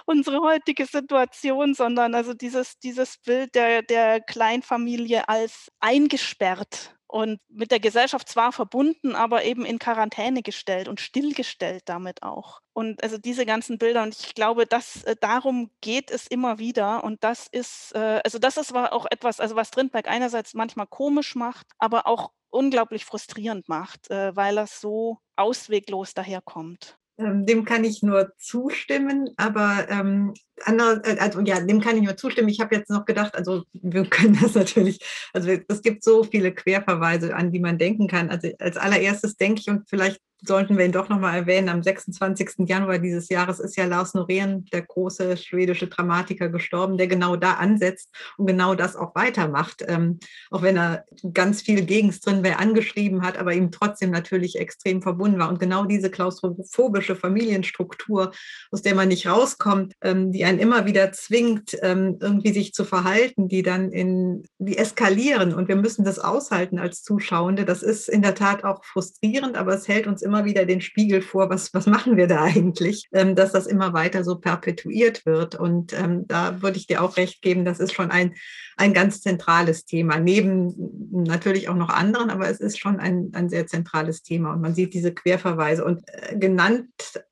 Speaker 1: unsere heutige Situation, sondern also dieses, dieses Bild der, der Kleinfamilie als eingesperrt und mit der Gesellschaft zwar verbunden, aber eben in Quarantäne gestellt und stillgestellt damit auch. Und also diese ganzen Bilder und ich glaube, dass äh, darum geht es immer wieder und das ist äh, also das ist auch etwas, also was Strindberg einerseits manchmal komisch macht, aber auch unglaublich frustrierend macht, äh, weil das so ausweglos daherkommt.
Speaker 2: Ähm, dem kann ich nur zustimmen, aber ähm, andere, äh, also ja, dem kann ich nur zustimmen. Ich habe jetzt noch gedacht, also wir können das natürlich, also es gibt so viele Querverweise, an die man denken kann. Also als allererstes denke ich, und vielleicht sollten wir ihn doch nochmal erwähnen, am 26. Januar dieses Jahres ist ja Lars Norén, der große schwedische Dramatiker, gestorben, der genau da ansetzt und genau das auch weitermacht. Ähm, auch wenn er ganz viel gegen Strindberg angeschrieben hat, aber ihm trotzdem natürlich extrem verbunden war. Und genau diese klaustrophobische Familienstruktur, aus der man nicht rauskommt, ähm, die einen immer wieder zwingt, ähm, irgendwie sich zu verhalten, die dann in, die eskalieren und wir müssen das aushalten als Zuschauende. Das ist in der Tat auch frustrierend, aber es hält uns immer wieder den Spiegel vor, was, was machen wir da eigentlich, ähm, dass das immer weiter so perpetuiert wird. Und ähm, da würde ich dir auch recht geben, das ist schon ein, ein ganz zentrales Thema, neben natürlich auch noch anderen, aber es ist schon ein, ein sehr zentrales Thema und man sieht diese Querverweise. Und äh, genannt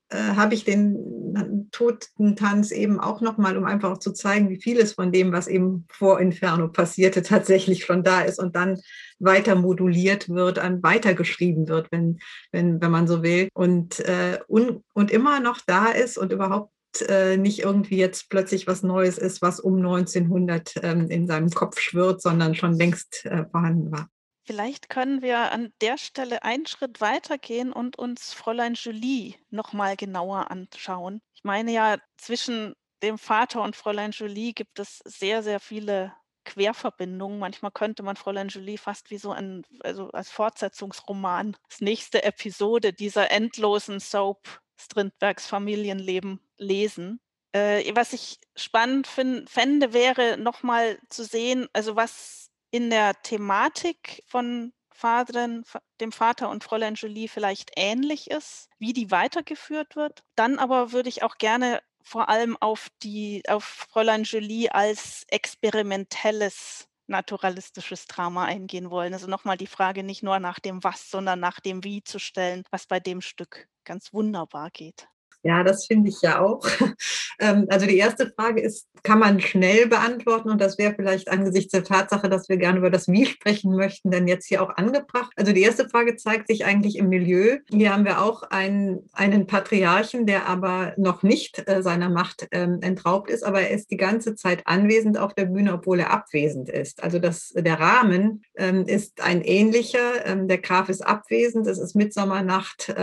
Speaker 2: äh, habe ich den Totentanz eben auch nochmal, um einfach zu zeigen, wie vieles von dem, was eben vor Inferno passierte, tatsächlich schon da ist und dann weiter moduliert wird, an weitergeschrieben wird, wenn, wenn, wenn man so will. Und, äh, und, und immer noch da ist und überhaupt äh, nicht irgendwie jetzt plötzlich was Neues ist, was um 1900 ähm, in seinem Kopf schwirrt, sondern schon längst äh, vorhanden war.
Speaker 1: Vielleicht können wir an der Stelle einen Schritt weitergehen und uns Fräulein Julie noch mal genauer anschauen. Ich meine ja, zwischen dem Vater und Fräulein Julie gibt es sehr, sehr viele Querverbindungen. Manchmal könnte man Fräulein Julie fast wie so ein, also als Fortsetzungsroman, das nächste Episode dieser endlosen Soap Strindbergs Familienleben lesen. Äh, was ich spannend fände, wäre nochmal zu sehen, also was in der Thematik von Vaterin, dem Vater und Fräulein Julie vielleicht ähnlich ist, wie die weitergeführt wird. Dann aber würde ich auch gerne vor allem auf die auf Fräulein Julie als experimentelles naturalistisches Drama eingehen wollen. Also nochmal die Frage nicht nur nach dem Was, sondern nach dem Wie zu stellen, was bei dem Stück ganz wunderbar geht.
Speaker 2: Ja, das finde ich ja auch. Ähm, also die erste Frage ist, kann man schnell beantworten und das wäre vielleicht angesichts der Tatsache, dass wir gerne über das Wie sprechen möchten, denn jetzt hier auch angebracht. Also die erste Frage zeigt sich eigentlich im Milieu. Hier haben wir auch einen, einen Patriarchen, der aber noch nicht äh, seiner Macht ähm, entraubt ist, aber er ist die ganze Zeit anwesend auf der Bühne, obwohl er abwesend ist. Also das, der Rahmen ähm, ist ein ähnlicher. Der Graf ist abwesend, es ist Mitsommernacht,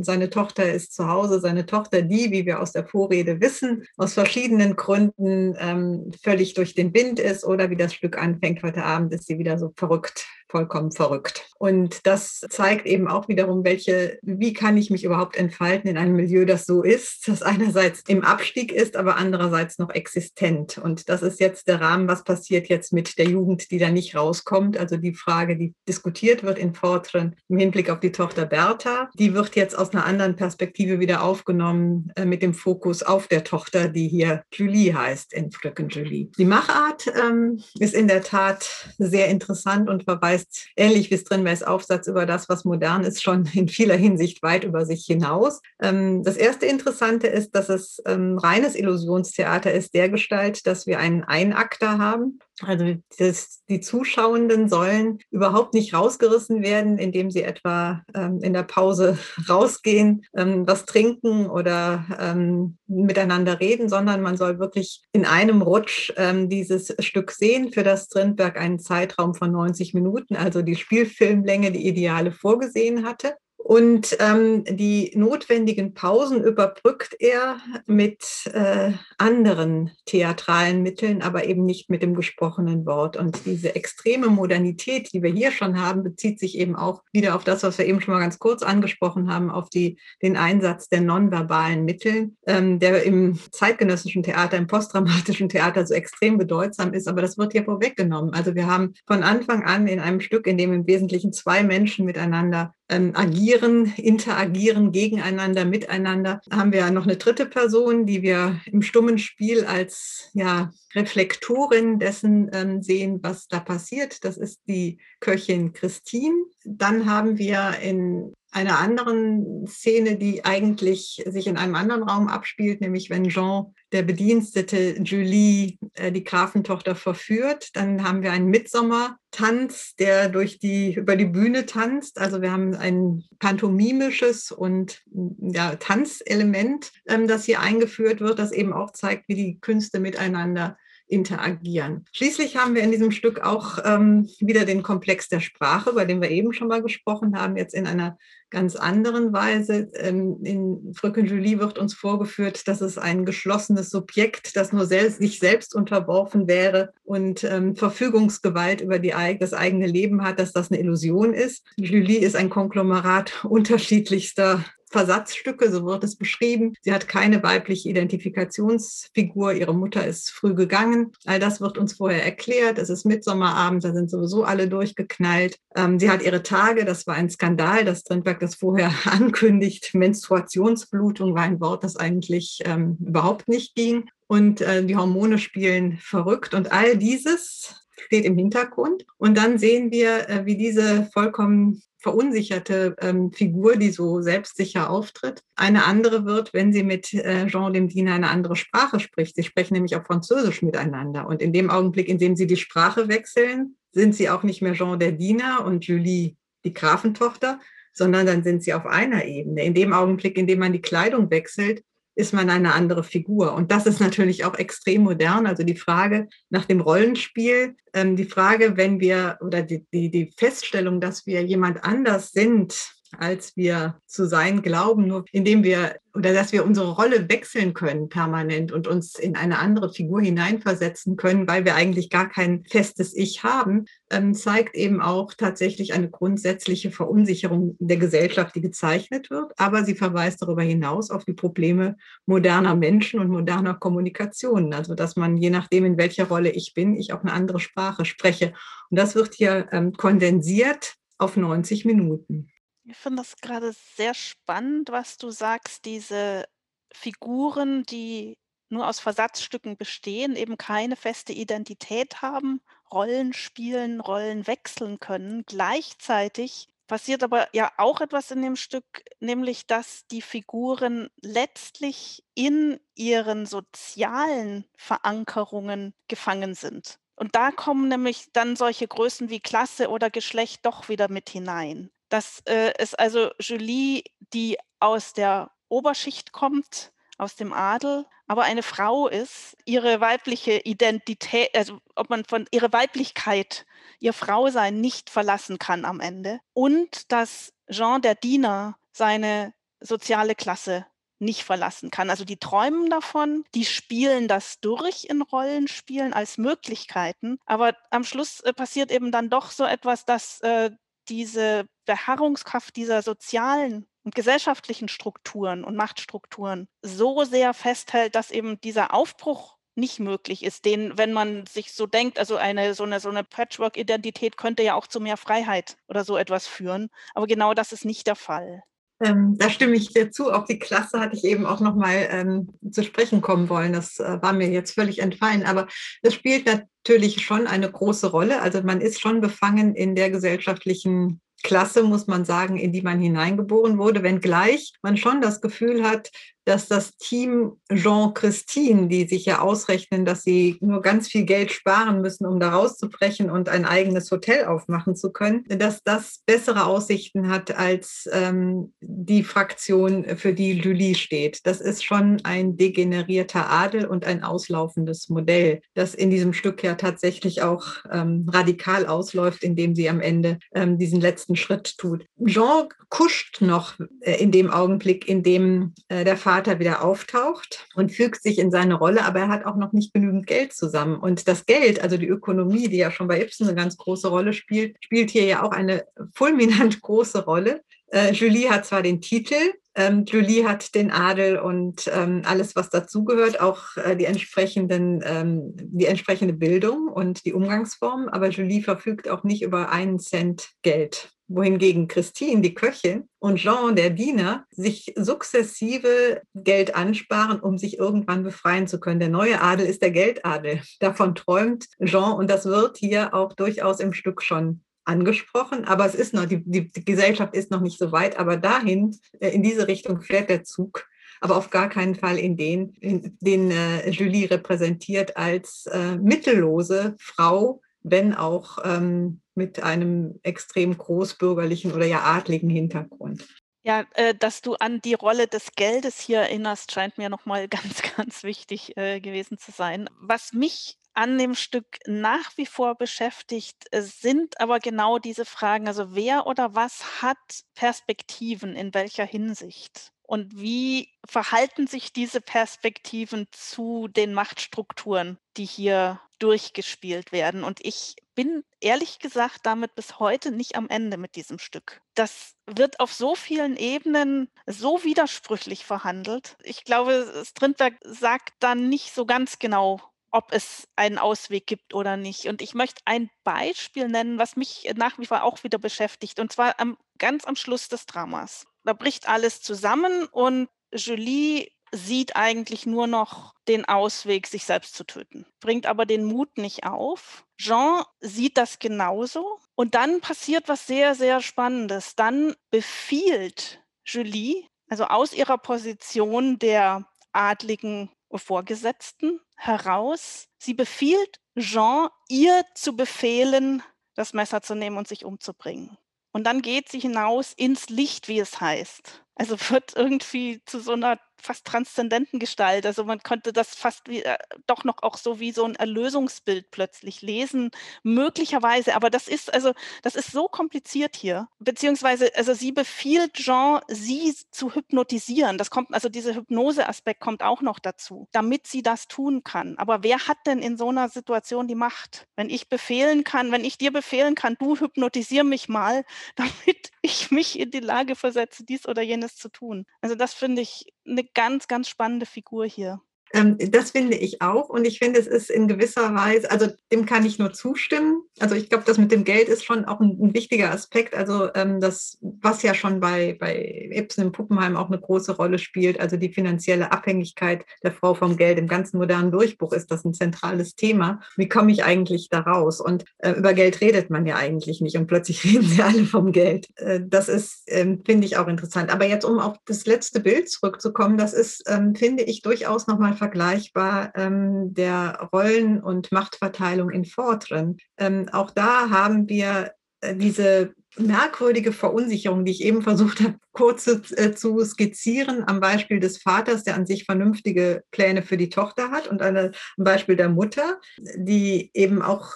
Speaker 2: seine Tochter ist zu Hause, seine Tochter Tochter, die, wie wir aus der Vorrede wissen, aus verschiedenen Gründen ähm, völlig durch den Wind ist oder wie das Stück anfängt. Heute Abend, ist sie wieder so verrückt vollkommen verrückt. Und das zeigt eben auch wiederum, welche, wie kann ich mich überhaupt entfalten in einem Milieu, das so ist, das einerseits im Abstieg ist, aber andererseits noch existent. Und das ist jetzt der Rahmen, was passiert jetzt mit der Jugend, die da nicht rauskommt. Also die Frage, die diskutiert wird in Fortran im Hinblick auf die Tochter Bertha, die wird jetzt aus einer anderen Perspektive wieder aufgenommen äh, mit dem Fokus auf der Tochter, die hier Julie heißt in Fröken Julie. Die Machart ähm, ist in der Tat sehr interessant und verweist heißt, ähnlich wie Strindbergs Aufsatz über das, was modern ist, schon in vieler Hinsicht weit über sich hinaus. Ähm, das erste Interessante ist, dass es ähm, reines Illusionstheater ist, der Gestalt, dass wir einen Einakter haben. Also das, die Zuschauenden sollen überhaupt nicht rausgerissen werden, indem sie etwa ähm, in der Pause rausgehen, ähm, was trinken oder ähm, miteinander reden, sondern man soll wirklich in einem Rutsch ähm, dieses Stück sehen, für das Strindberg einen Zeitraum von 90 Minuten, also die Spielfilmlänge, die Ideale vorgesehen hatte. Und ähm, die notwendigen Pausen überbrückt er mit äh, anderen theatralen Mitteln, aber eben nicht mit dem gesprochenen Wort. Und diese extreme Modernität, die wir hier schon haben, bezieht sich eben auch wieder auf das, was wir eben schon mal ganz kurz angesprochen haben, auf die, den Einsatz der nonverbalen Mittel, ähm, der im zeitgenössischen Theater, im postdramatischen Theater so extrem bedeutsam ist. Aber das wird hier vorweggenommen. Also wir haben von Anfang an in einem Stück, in dem im Wesentlichen zwei Menschen miteinander ähm, agieren, interagieren gegeneinander, miteinander. Haben wir noch eine dritte Person, die wir im stummen Spiel als ja, Reflektorin dessen ähm, sehen, was da passiert. Das ist die Köchin Christine. Dann haben wir in einer anderen Szene, die eigentlich sich in einem anderen Raum abspielt, nämlich wenn Jean, der Bedienstete Julie, äh, die Grafentochter verführt. Dann haben wir einen Mitsommertanz, der durch die, über die Bühne tanzt. Also wir haben ein pantomimisches und ja, Tanzelement, ähm, das hier eingeführt wird, das eben auch zeigt, wie die Künste miteinander interagieren. Schließlich haben wir in diesem Stück auch ähm, wieder den Komplex der Sprache, über den wir eben schon mal gesprochen haben, jetzt in einer ganz anderen Weise. Ähm, in Fröken Julie wird uns vorgeführt, dass es ein geschlossenes Subjekt, das nur selbst, sich selbst unterworfen wäre und ähm, Verfügungsgewalt über die, das eigene Leben hat, dass das eine Illusion ist. Julie ist ein Konglomerat unterschiedlichster Versatzstücke, so wird es beschrieben. Sie hat keine weibliche Identifikationsfigur. Ihre Mutter ist früh gegangen. All das wird uns vorher erklärt. Es ist Mitsommerabend, da sind sowieso alle durchgeknallt. Ähm, sie hat ihre Tage, das war ein Skandal, dass Strindberg das vorher ankündigt. Menstruationsblutung war ein Wort, das eigentlich ähm, überhaupt nicht ging. Und äh, die Hormone spielen verrückt. Und all dieses steht im Hintergrund. Und dann sehen wir, äh, wie diese vollkommen verunsicherte ähm, Figur, die so selbstsicher auftritt, eine andere wird, wenn sie mit äh, Jean dem Diener eine andere Sprache spricht. Sie sprechen nämlich auch Französisch miteinander. Und in dem Augenblick, in dem sie die Sprache wechseln, sind sie auch nicht mehr Jean der Diener und Julie die Grafentochter, sondern dann sind sie auf einer Ebene. In dem Augenblick, in dem man die Kleidung wechselt, ist man eine andere Figur. Und das ist natürlich auch extrem modern. Also die Frage nach dem Rollenspiel, ähm, die Frage, wenn wir oder die, die, die Feststellung, dass wir jemand anders sind, als wir zu sein glauben, nur indem wir oder dass wir unsere Rolle wechseln können permanent und uns in eine andere Figur hineinversetzen können, weil wir eigentlich gar kein festes Ich haben, ähm, zeigt eben auch tatsächlich eine grundsätzliche Verunsicherung der Gesellschaft, die gezeichnet wird. Aber sie verweist darüber hinaus auf die Probleme moderner Menschen und moderner Kommunikation. Also dass man je nachdem, in welcher Rolle ich bin, ich auch eine andere Sprache spreche. Und das wird hier ähm, kondensiert auf 90 Minuten.
Speaker 1: Ich finde das gerade sehr spannend, was du sagst, diese Figuren, die nur aus Versatzstücken bestehen, eben keine feste Identität haben, Rollen spielen, Rollen wechseln können. Gleichzeitig passiert aber ja auch etwas in dem Stück, nämlich dass die Figuren letztlich in ihren sozialen Verankerungen gefangen sind. Und da kommen nämlich dann solche Größen wie Klasse oder Geschlecht doch wieder mit hinein dass äh, es also Julie, die aus der Oberschicht kommt, aus dem Adel, aber eine Frau ist, ihre weibliche Identität, also ob man von ihrer Weiblichkeit, ihr Frausein nicht verlassen kann am Ende. Und dass Jean der Diener seine soziale Klasse nicht verlassen kann. Also die träumen davon, die spielen das durch in Rollenspielen als Möglichkeiten, aber am Schluss äh, passiert eben dann doch so etwas, dass äh, diese Beharrungskraft dieser sozialen und gesellschaftlichen Strukturen und Machtstrukturen so sehr festhält, dass eben dieser Aufbruch nicht möglich ist, den, wenn man sich so denkt, also eine so eine, so eine Patchwork-Identität könnte ja auch zu mehr Freiheit oder so etwas führen. Aber genau das ist nicht der Fall.
Speaker 2: Ähm, da stimme ich dir zu. Auf die Klasse hatte ich eben auch nochmal ähm, zu sprechen kommen wollen. Das äh, war mir jetzt völlig entfallen. Aber das spielt natürlich schon eine große Rolle. Also man ist schon befangen in der gesellschaftlichen Klasse, muss man sagen, in die man hineingeboren wurde, wenngleich man schon das Gefühl hat, dass das Team Jean-Christine, die sich ja ausrechnen, dass sie nur ganz viel Geld sparen müssen, um da rauszubrechen und ein eigenes Hotel aufmachen zu können, dass das bessere Aussichten hat als ähm, die Fraktion, für die Julie steht. Das ist schon ein degenerierter Adel und ein auslaufendes Modell, das in diesem Stück ja tatsächlich auch ähm, radikal ausläuft, indem sie am Ende ähm, diesen letzten Schritt tut. Jean kuscht noch äh, in dem Augenblick, in dem äh, der Vater wieder auftaucht und fügt sich in seine Rolle, aber er hat auch noch nicht genügend Geld zusammen. Und das Geld, also die Ökonomie, die ja schon bei Ibsen eine ganz große Rolle spielt, spielt hier ja auch eine fulminant große Rolle. Äh, Julie hat zwar den Titel, ähm, Julie hat den Adel und ähm, alles, was dazugehört, auch äh, die, entsprechenden, ähm, die entsprechende Bildung und die Umgangsformen, aber Julie verfügt auch nicht über einen Cent Geld wohingegen Christine, die Köchin, und Jean, der Diener, sich sukzessive Geld ansparen, um sich irgendwann befreien zu können. Der neue Adel ist der Geldadel. Davon träumt Jean und das wird hier auch durchaus im Stück schon angesprochen, aber es ist noch, die, die, Gesellschaft ist noch nicht so weit, aber dahin, äh, in diese Richtung fährt der Zug aber auf gar keinen Fall in den, in den äh, Julie repräsentiert als äh, mittellose Frau, wenn auch ähm, mit einem extrem großbürgerlichen oder ja adligen Hintergrund.
Speaker 1: Ja, äh, dass du an die Rolle des Geldes hier erinnerst, scheint mir nochmal ganz, ganz wichtig äh, gewesen zu sein. Was mich an dem Stück nach wie vor beschäftigt, äh, sind aber genau diese Fragen. Also wer oder was hat Perspektiven in welcher Hinsicht? Und wie verhalten sich diese Perspektiven zu den Machtstrukturen, die hier durchgespielt werden? Und ich bin ehrlich gesagt damit bis heute nicht am Ende mit diesem Stück. Das wird auf so vielen Ebenen so widersprüchlich verhandelt. Ich glaube, Strindberg sagt dann nicht so ganz genau, ob es einen Ausweg gibt oder nicht. Und ich möchte ein Beispiel nennen, was mich nach wie vor auch wieder beschäftigt, und zwar am, ganz am Schluss des Dramas. Da bricht alles zusammen und Julie sieht eigentlich nur noch den Ausweg, sich selbst zu töten, bringt aber den Mut nicht auf. Jean sieht das genauso und dann passiert was sehr, sehr Spannendes. Dann befiehlt Julie, also aus ihrer Position der adligen Vorgesetzten heraus. Sie befiehlt Jean, ihr zu befehlen, das Messer zu nehmen und sich umzubringen. Und dann geht sie hinaus ins Licht, wie es heißt. Also wird irgendwie zu so einer fast transzendenten Gestalt. Also man konnte das fast wie, äh, doch noch auch so wie so ein Erlösungsbild plötzlich lesen, möglicherweise. Aber das ist also, das ist so kompliziert hier. Beziehungsweise, also sie befiehlt Jean, sie zu hypnotisieren. Das kommt, also dieser Hypnoseaspekt kommt auch noch dazu, damit sie das tun kann. Aber wer hat denn in so einer Situation die Macht? Wenn ich befehlen kann, wenn ich dir befehlen kann, du hypnotisier mich mal, damit ich mich in die Lage versetze, dies oder jenes zu tun. Also das finde ich eine ganz, ganz spannende Figur hier.
Speaker 2: Ähm, das finde ich auch. Und ich finde, es ist in gewisser Weise, also dem kann ich nur zustimmen. Also ich glaube, das mit dem Geld ist schon auch ein, ein wichtiger Aspekt. Also ähm, das, was ja schon bei, bei Ibsen im Puppenheim auch eine große Rolle spielt, also die finanzielle Abhängigkeit der Frau vom Geld. Im ganzen modernen Durchbruch ist das ein zentrales Thema. Wie komme ich eigentlich da raus? Und äh, über Geld redet man ja eigentlich nicht. Und plötzlich reden sie alle vom Geld. Äh, das ist, äh, finde ich auch interessant. Aber jetzt, um auf das letzte Bild zurückzukommen, das ist, ähm, finde ich, durchaus nochmal vergleichbar ähm, der Rollen- und Machtverteilung in Fortren. Ähm, auch da haben wir äh, diese merkwürdige Verunsicherung, die ich eben versucht habe, kurz zu, äh, zu, skizzieren, am Beispiel des Vaters, der an sich vernünftige Pläne für die Tochter hat und eine, am Beispiel der Mutter, die eben auch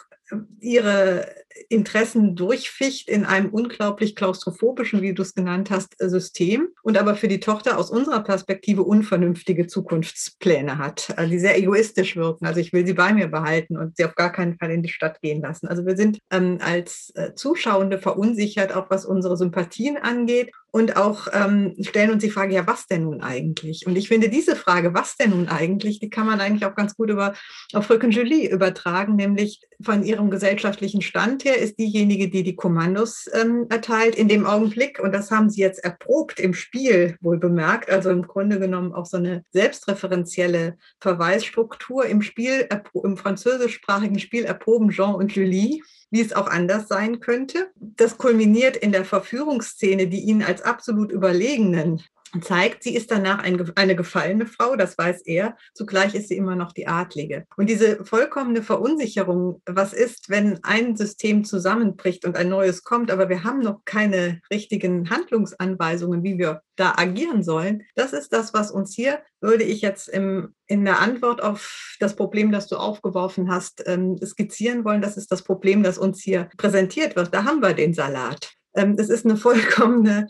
Speaker 2: ihre Interessen durchficht in einem unglaublich klaustrophobischen, wie du es genannt hast, System und aber für die Tochter aus unserer Perspektive unvernünftige Zukunftspläne hat, also die sehr egoistisch wirken. Also ich will sie bei mir behalten und sie auf gar keinen Fall in die Stadt gehen lassen. Also wir sind ähm, als äh, Zuschauende verunsichert, auch was unsere Sympathien angeht und auch ähm, stellen uns die Frage, ja, was denn nun eigentlich? Und ich finde diese Frage, was denn nun eigentlich, die kann man eigentlich auch ganz gut über, auf Rücken Julie übertragen, nämlich von ihrem gesellschaftlichen Stand her ist diejenige, die die Kommandos ähm, erteilt in dem Augenblick. Und das haben sie jetzt erprobt im Spiel, wohl bemerkt. Also im Grunde genommen auch so eine selbstreferenzielle Verweisstruktur im Spiel, im französischsprachigen Spiel erproben Jean und Julie wie es auch anders sein könnte. Das kulminiert in der Verführungsszene, die ihn als absolut Überlegenen zeigt, sie ist danach ein, eine gefallene Frau, das weiß er, zugleich ist sie immer noch die Adlige. Und diese vollkommene Verunsicherung, was ist, wenn ein System zusammenbricht und ein neues kommt, aber wir haben noch keine richtigen Handlungsanweisungen, wie wir da agieren sollen, das ist das, was uns hier, würde ich jetzt im, in der Antwort auf das Problem, das du aufgeworfen hast, ähm, skizzieren wollen. Das ist das Problem, das uns hier präsentiert wird. Da haben wir den Salat. Ähm, es ist eine vollkommene,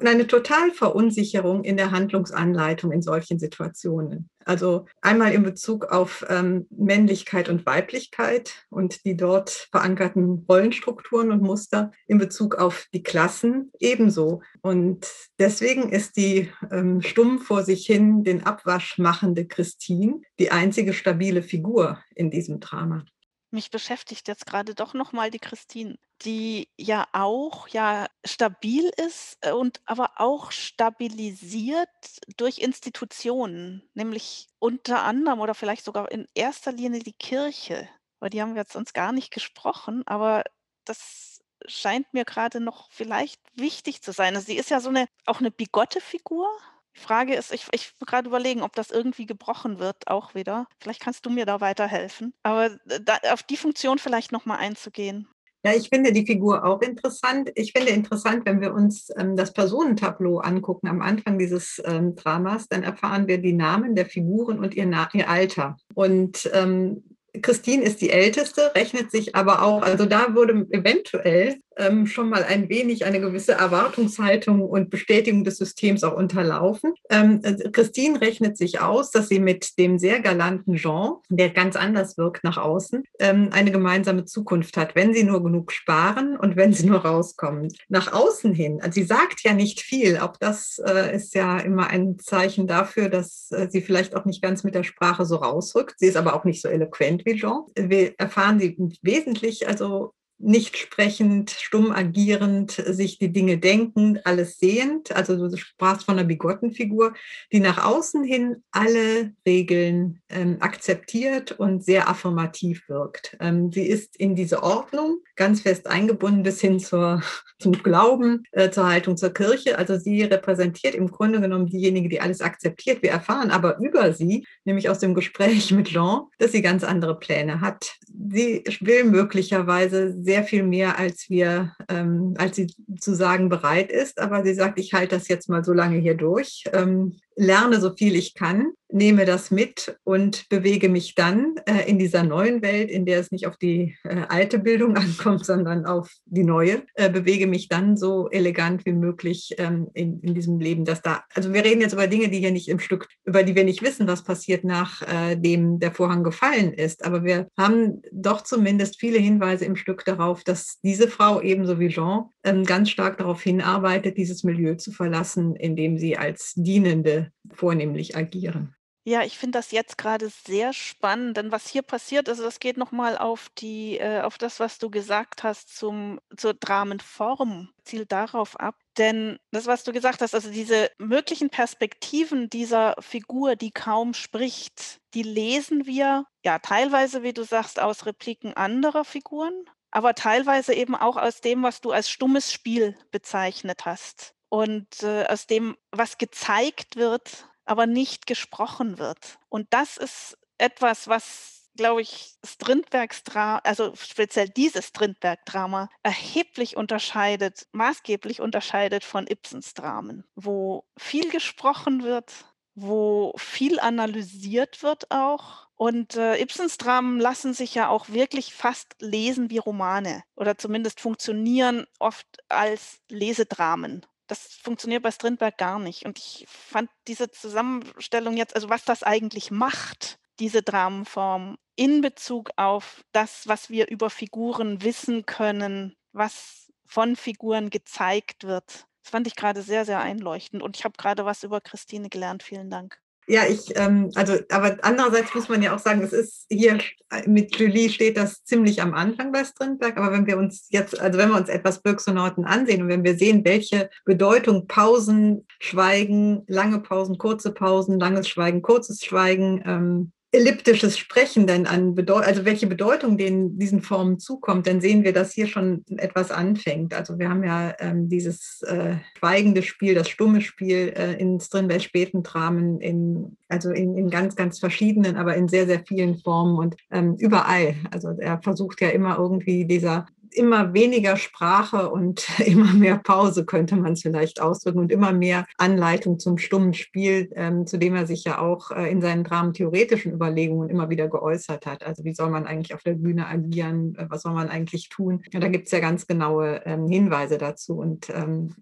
Speaker 2: eine Totalverunsicherung in der Handlungsanleitung in solchen Situationen. Also einmal in Bezug auf ähm, Männlichkeit und Weiblichkeit und die dort verankerten Rollenstrukturen und Muster, in Bezug auf die Klassen ebenso. Und deswegen ist die ähm, stumm vor sich hin den Abwasch machende Christine die einzige stabile Figur in diesem Drama.
Speaker 1: Mich beschäftigt jetzt gerade doch noch mal die Christine, die ja auch ja stabil ist äh, und aber auch stabilisiert durch Institutionen, nämlich unter anderem oder vielleicht sogar in erster Linie die Kirche. Über die haben wir jetzt uns gar nicht gesprochen, aber das scheint mir gerade noch vielleicht wichtig zu sein. Also sie ist ja so eine auch eine bigotte Figur, die Frage ist, ich, ich gerade überlegen, ob das irgendwie gebrochen wird, auch wieder. Vielleicht kannst du mir da weiterhelfen. Aber äh, da, auf die Funktion vielleicht nochmal einzugehen.
Speaker 2: Ja, ich finde die Figur auch interessant. Ich finde interessant, wenn wir uns ähm, das Personentableau angucken am Anfang dieses ähm, Dramas, dann erfahren wir die Namen der Figuren und ihr, Na ihr Alter. Und ähm, Christine ist die Älteste, rechnet sich aber auch, also da wurde eventuell ähm, schon mal ein wenig eine gewisse Erwartungshaltung und Bestätigung des Systems auch unterlaufen. Ähm, also Christine rechnet sich aus, dass sie mit dem sehr galanten Jean, der ganz anders wirkt nach außen, ähm, eine gemeinsame Zukunft hat, wenn sie nur genug sparen und wenn sie nur rauskommen. Nach außen hin, also sie sagt ja nicht viel, auch das äh, ist ja immer ein Zeichen dafür, dass äh, sie vielleicht auch nicht ganz mit der Sprache so rausrückt. Sie ist aber auch nicht so eloquent wie Jean. Wir erfahren sie wesentlich, also nicht sprechend, stumm agierend, sich die Dinge denkend, alles sehend. Also du sprachst von einer bigotten Figur, die nach außen hin alle Regeln ähm, akzeptiert und sehr affirmativ wirkt. Ähm, sie ist in diese Ordnung ganz fest eingebunden bis hin zur, zum Glauben, äh, zur Haltung zur Kirche. Also sie repräsentiert im Grunde genommen diejenige, die alles akzeptiert. Wir erfahren aber über sie, nämlich aus dem Gespräch mit Jean, dass sie ganz andere Pläne hat. Sie will möglicherweise sehr viel mehr, als wir, ähm, als sie zu sagen bereit ist. Aber sie sagt, ich halte das jetzt mal so lange hier durch. Ähm, lerne so viel ich kann, nehme das mit und bewege mich dann äh, in dieser neuen Welt, in der es nicht auf die äh, alte Bildung ankommt, sondern auf die neue, äh, bewege mich dann so elegant wie möglich ähm, in, in diesem Leben, dass da, also wir reden jetzt über Dinge, die hier nicht im Stück, über die wir nicht wissen, was passiert, nachdem äh, der Vorhang gefallen ist. Aber wir haben doch zumindest viele Hinweise im Stück darauf, dass diese Frau ebenso wie Jean ähm, ganz stark darauf hinarbeitet, dieses Milieu zu verlassen, in dem sie als Dienende vornehmlich agieren.
Speaker 1: Ja, ich finde das jetzt gerade sehr spannend, denn was hier passiert, also das geht nochmal auf die, äh, auf das, was du gesagt hast zum, zur Dramenform, zielt darauf ab. Denn das, was du gesagt hast, also diese möglichen Perspektiven dieser Figur, die kaum spricht, die lesen wir ja teilweise, wie du sagst, aus Repliken anderer Figuren, aber teilweise eben auch aus dem, was du als stummes Spiel bezeichnet hast und äh, aus dem, was gezeigt wird, aber nicht gesprochen wird. Und das ist etwas, was, glaube ich, Strindbergs Drama, also speziell dieses Strindberg-Drama, erheblich unterscheidet, maßgeblich unterscheidet von Ibsens Dramen, wo viel gesprochen wird, wo viel analysiert wird auch. Und äh, Ibsens Dramen lassen sich ja auch wirklich fast lesen wie Romane oder zumindest funktionieren oft als Lesedramen das funktioniert bei Strindberg gar nicht. Und ich fand diese Zusammenstellung jetzt, also was das eigentlich macht, diese Dramenform in Bezug auf das, was wir über Figuren wissen können, was von Figuren gezeigt wird. Das fand ich gerade sehr, sehr einleuchtend. Und ich habe gerade was über Christine gelernt. Vielen Dank.
Speaker 2: Ja, ich, ähm, also, aber andererseits muss man ja auch sagen, es ist hier mit Julie steht das ziemlich am Anfang bei Strindberg, aber wenn wir uns jetzt, also wenn wir uns etwas Birksonauten ansehen und wenn wir sehen, welche Bedeutung Pausen, Schweigen, lange Pausen, kurze Pausen, langes Schweigen, kurzes Schweigen, ähm, elliptisches Sprechen denn an Bedeutung, also welche Bedeutung denen diesen Formen zukommt, dann sehen wir, dass hier schon etwas anfängt. Also wir haben ja ähm, dieses äh, schweigende Spiel, das stumme Spiel äh, in Strindbergs späten Dramen, in, also in, in ganz, ganz verschiedenen, aber in sehr, sehr vielen Formen und ähm, überall. Also er versucht ja immer irgendwie dieser immer weniger Sprache und immer mehr Pause, könnte man es vielleicht ausdrücken, und immer mehr Anleitung zum stummen Spiel, ähm, zu dem er sich ja auch äh, in seinen dramentheoretischen Überlegungen immer wieder geäußert hat. Also wie soll man eigentlich auf der Bühne agieren, äh, was soll man eigentlich tun? Ja, da gibt es ja ganz genaue ähm, Hinweise dazu. Und ähm,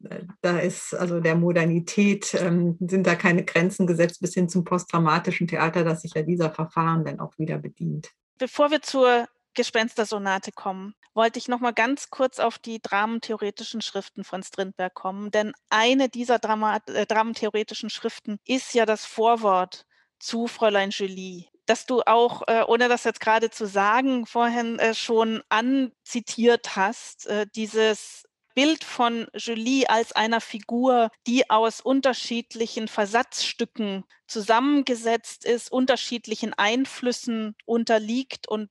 Speaker 2: da ist also der Modernität, ähm, sind da keine Grenzen gesetzt bis hin zum postdramatischen Theater, das sich ja dieser Verfahren dann auch wieder bedient.
Speaker 1: Bevor wir zur Gespenstersonate kommen, wollte ich noch mal ganz kurz auf die dramentheoretischen Schriften von Strindberg kommen, denn eine dieser Drama äh, dramentheoretischen Schriften ist ja das Vorwort zu Fräulein Julie, dass du auch, äh, ohne das jetzt gerade zu sagen, vorhin äh, schon anzitiert hast, äh, dieses Bild von Julie als einer Figur, die aus unterschiedlichen Versatzstücken zusammengesetzt ist, unterschiedlichen Einflüssen unterliegt und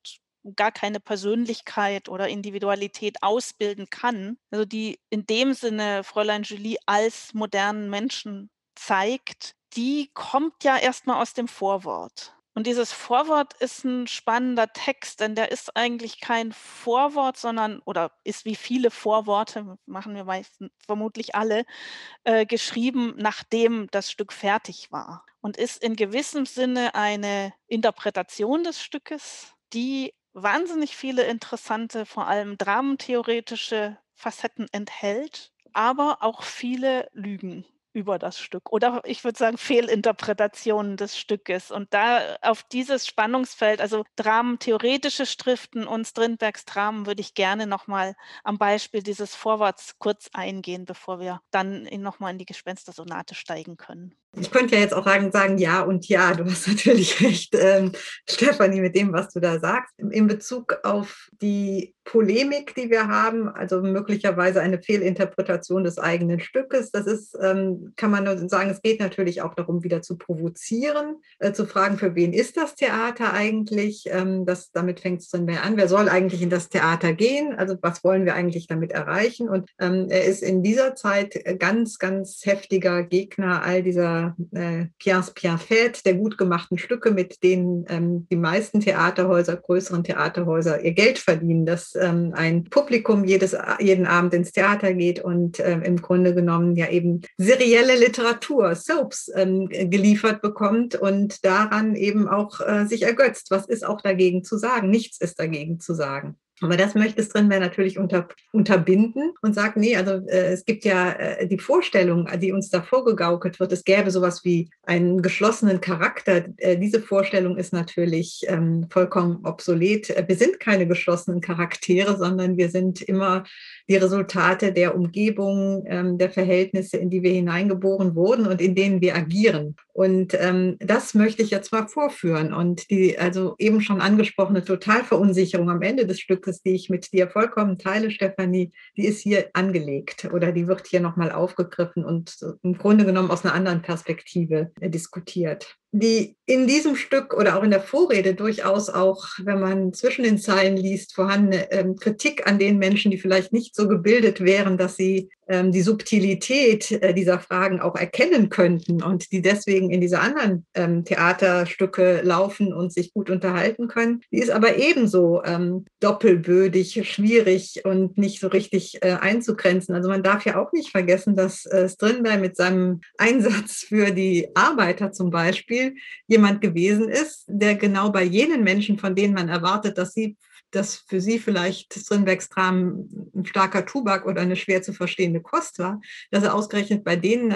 Speaker 1: gar keine Persönlichkeit oder Individualität ausbilden kann, also die in dem Sinne Fräulein Julie als modernen Menschen zeigt, die kommt ja erstmal aus dem Vorwort. Und dieses Vorwort ist ein spannender Text, denn der ist eigentlich kein Vorwort, sondern, oder ist wie viele Vorworte, machen wir meistens, vermutlich alle, äh, geschrieben, nachdem das Stück fertig war. Und ist in gewissem Sinne eine Interpretation des Stückes, die wahnsinnig viele interessante, vor allem dramentheoretische Facetten enthält, aber auch viele Lügen über das Stück oder ich würde sagen Fehlinterpretationen des Stückes. Und da auf dieses Spannungsfeld, also dramentheoretische Schriften und Strindbergs Dramen, würde ich gerne nochmal am Beispiel dieses Vorworts kurz eingehen, bevor wir dann nochmal in die Gespenstersonate steigen können.
Speaker 2: Ich könnte ja jetzt auch sagen, ja und ja. Du hast natürlich recht, ähm, Stefanie, mit dem, was du da sagst. In Bezug auf die Polemik, die wir haben, also möglicherweise eine Fehlinterpretation des eigenen Stückes, das ist, ähm, kann man nur sagen, es geht natürlich auch darum, wieder zu provozieren, äh, zu fragen, für wen ist das Theater eigentlich? Ähm, das, damit fängt es dann mehr an. Wer soll eigentlich in das Theater gehen? Also was wollen wir eigentlich damit erreichen? Und ähm, er ist in dieser Zeit ganz, ganz heftiger Gegner all dieser äh, Piens Pienfait, der gut gemachten Stücke, mit denen ähm, die meisten Theaterhäuser, größeren Theaterhäuser ihr Geld verdienen, dass ähm, ein Publikum jedes, jeden Abend ins Theater geht und äh, im Grunde genommen ja eben serielle Literatur, Soaps ähm, geliefert bekommt und daran eben auch äh, sich ergötzt. Was ist auch dagegen zu sagen? Nichts ist dagegen zu sagen. Aber das möchte Strindberg natürlich unter, unterbinden und sagt, nee, also äh, es gibt ja äh, die Vorstellung, die uns da vorgegaukelt wird, es gäbe sowas wie einen geschlossenen Charakter. Äh, diese Vorstellung ist natürlich ähm, vollkommen obsolet. Wir sind keine geschlossenen Charaktere, sondern wir sind immer die Resultate der Umgebung, ähm, der Verhältnisse, in die wir hineingeboren wurden und in denen wir agieren. Und ähm, das möchte ich jetzt mal vorführen. Und die also eben schon angesprochene Totalverunsicherung am Ende des Stückes, die ich mit dir vollkommen teile, Stefanie, die ist hier angelegt oder die wird hier nochmal aufgegriffen und im Grunde genommen aus einer anderen Perspektive äh, diskutiert die in diesem Stück oder auch in der Vorrede durchaus auch, wenn man zwischen den Zeilen liest, vorhandene ähm, Kritik an den Menschen, die vielleicht nicht so gebildet wären, dass sie ähm, die Subtilität äh, dieser Fragen auch erkennen könnten und die deswegen in diese anderen ähm, Theaterstücke laufen und sich gut unterhalten können. Die ist aber ebenso ähm, doppelbödig, schwierig und nicht so richtig äh, einzugrenzen. Also man darf ja auch nicht vergessen, dass äh, Strindberg mit seinem Einsatz für die Arbeiter zum Beispiel jemand gewesen ist, der genau bei jenen Menschen, von denen man erwartet, dass sie dass für sie vielleicht Strindbergs Dramen ein starker Tubak oder eine schwer zu verstehende Kost war, dass er ausgerechnet bei denen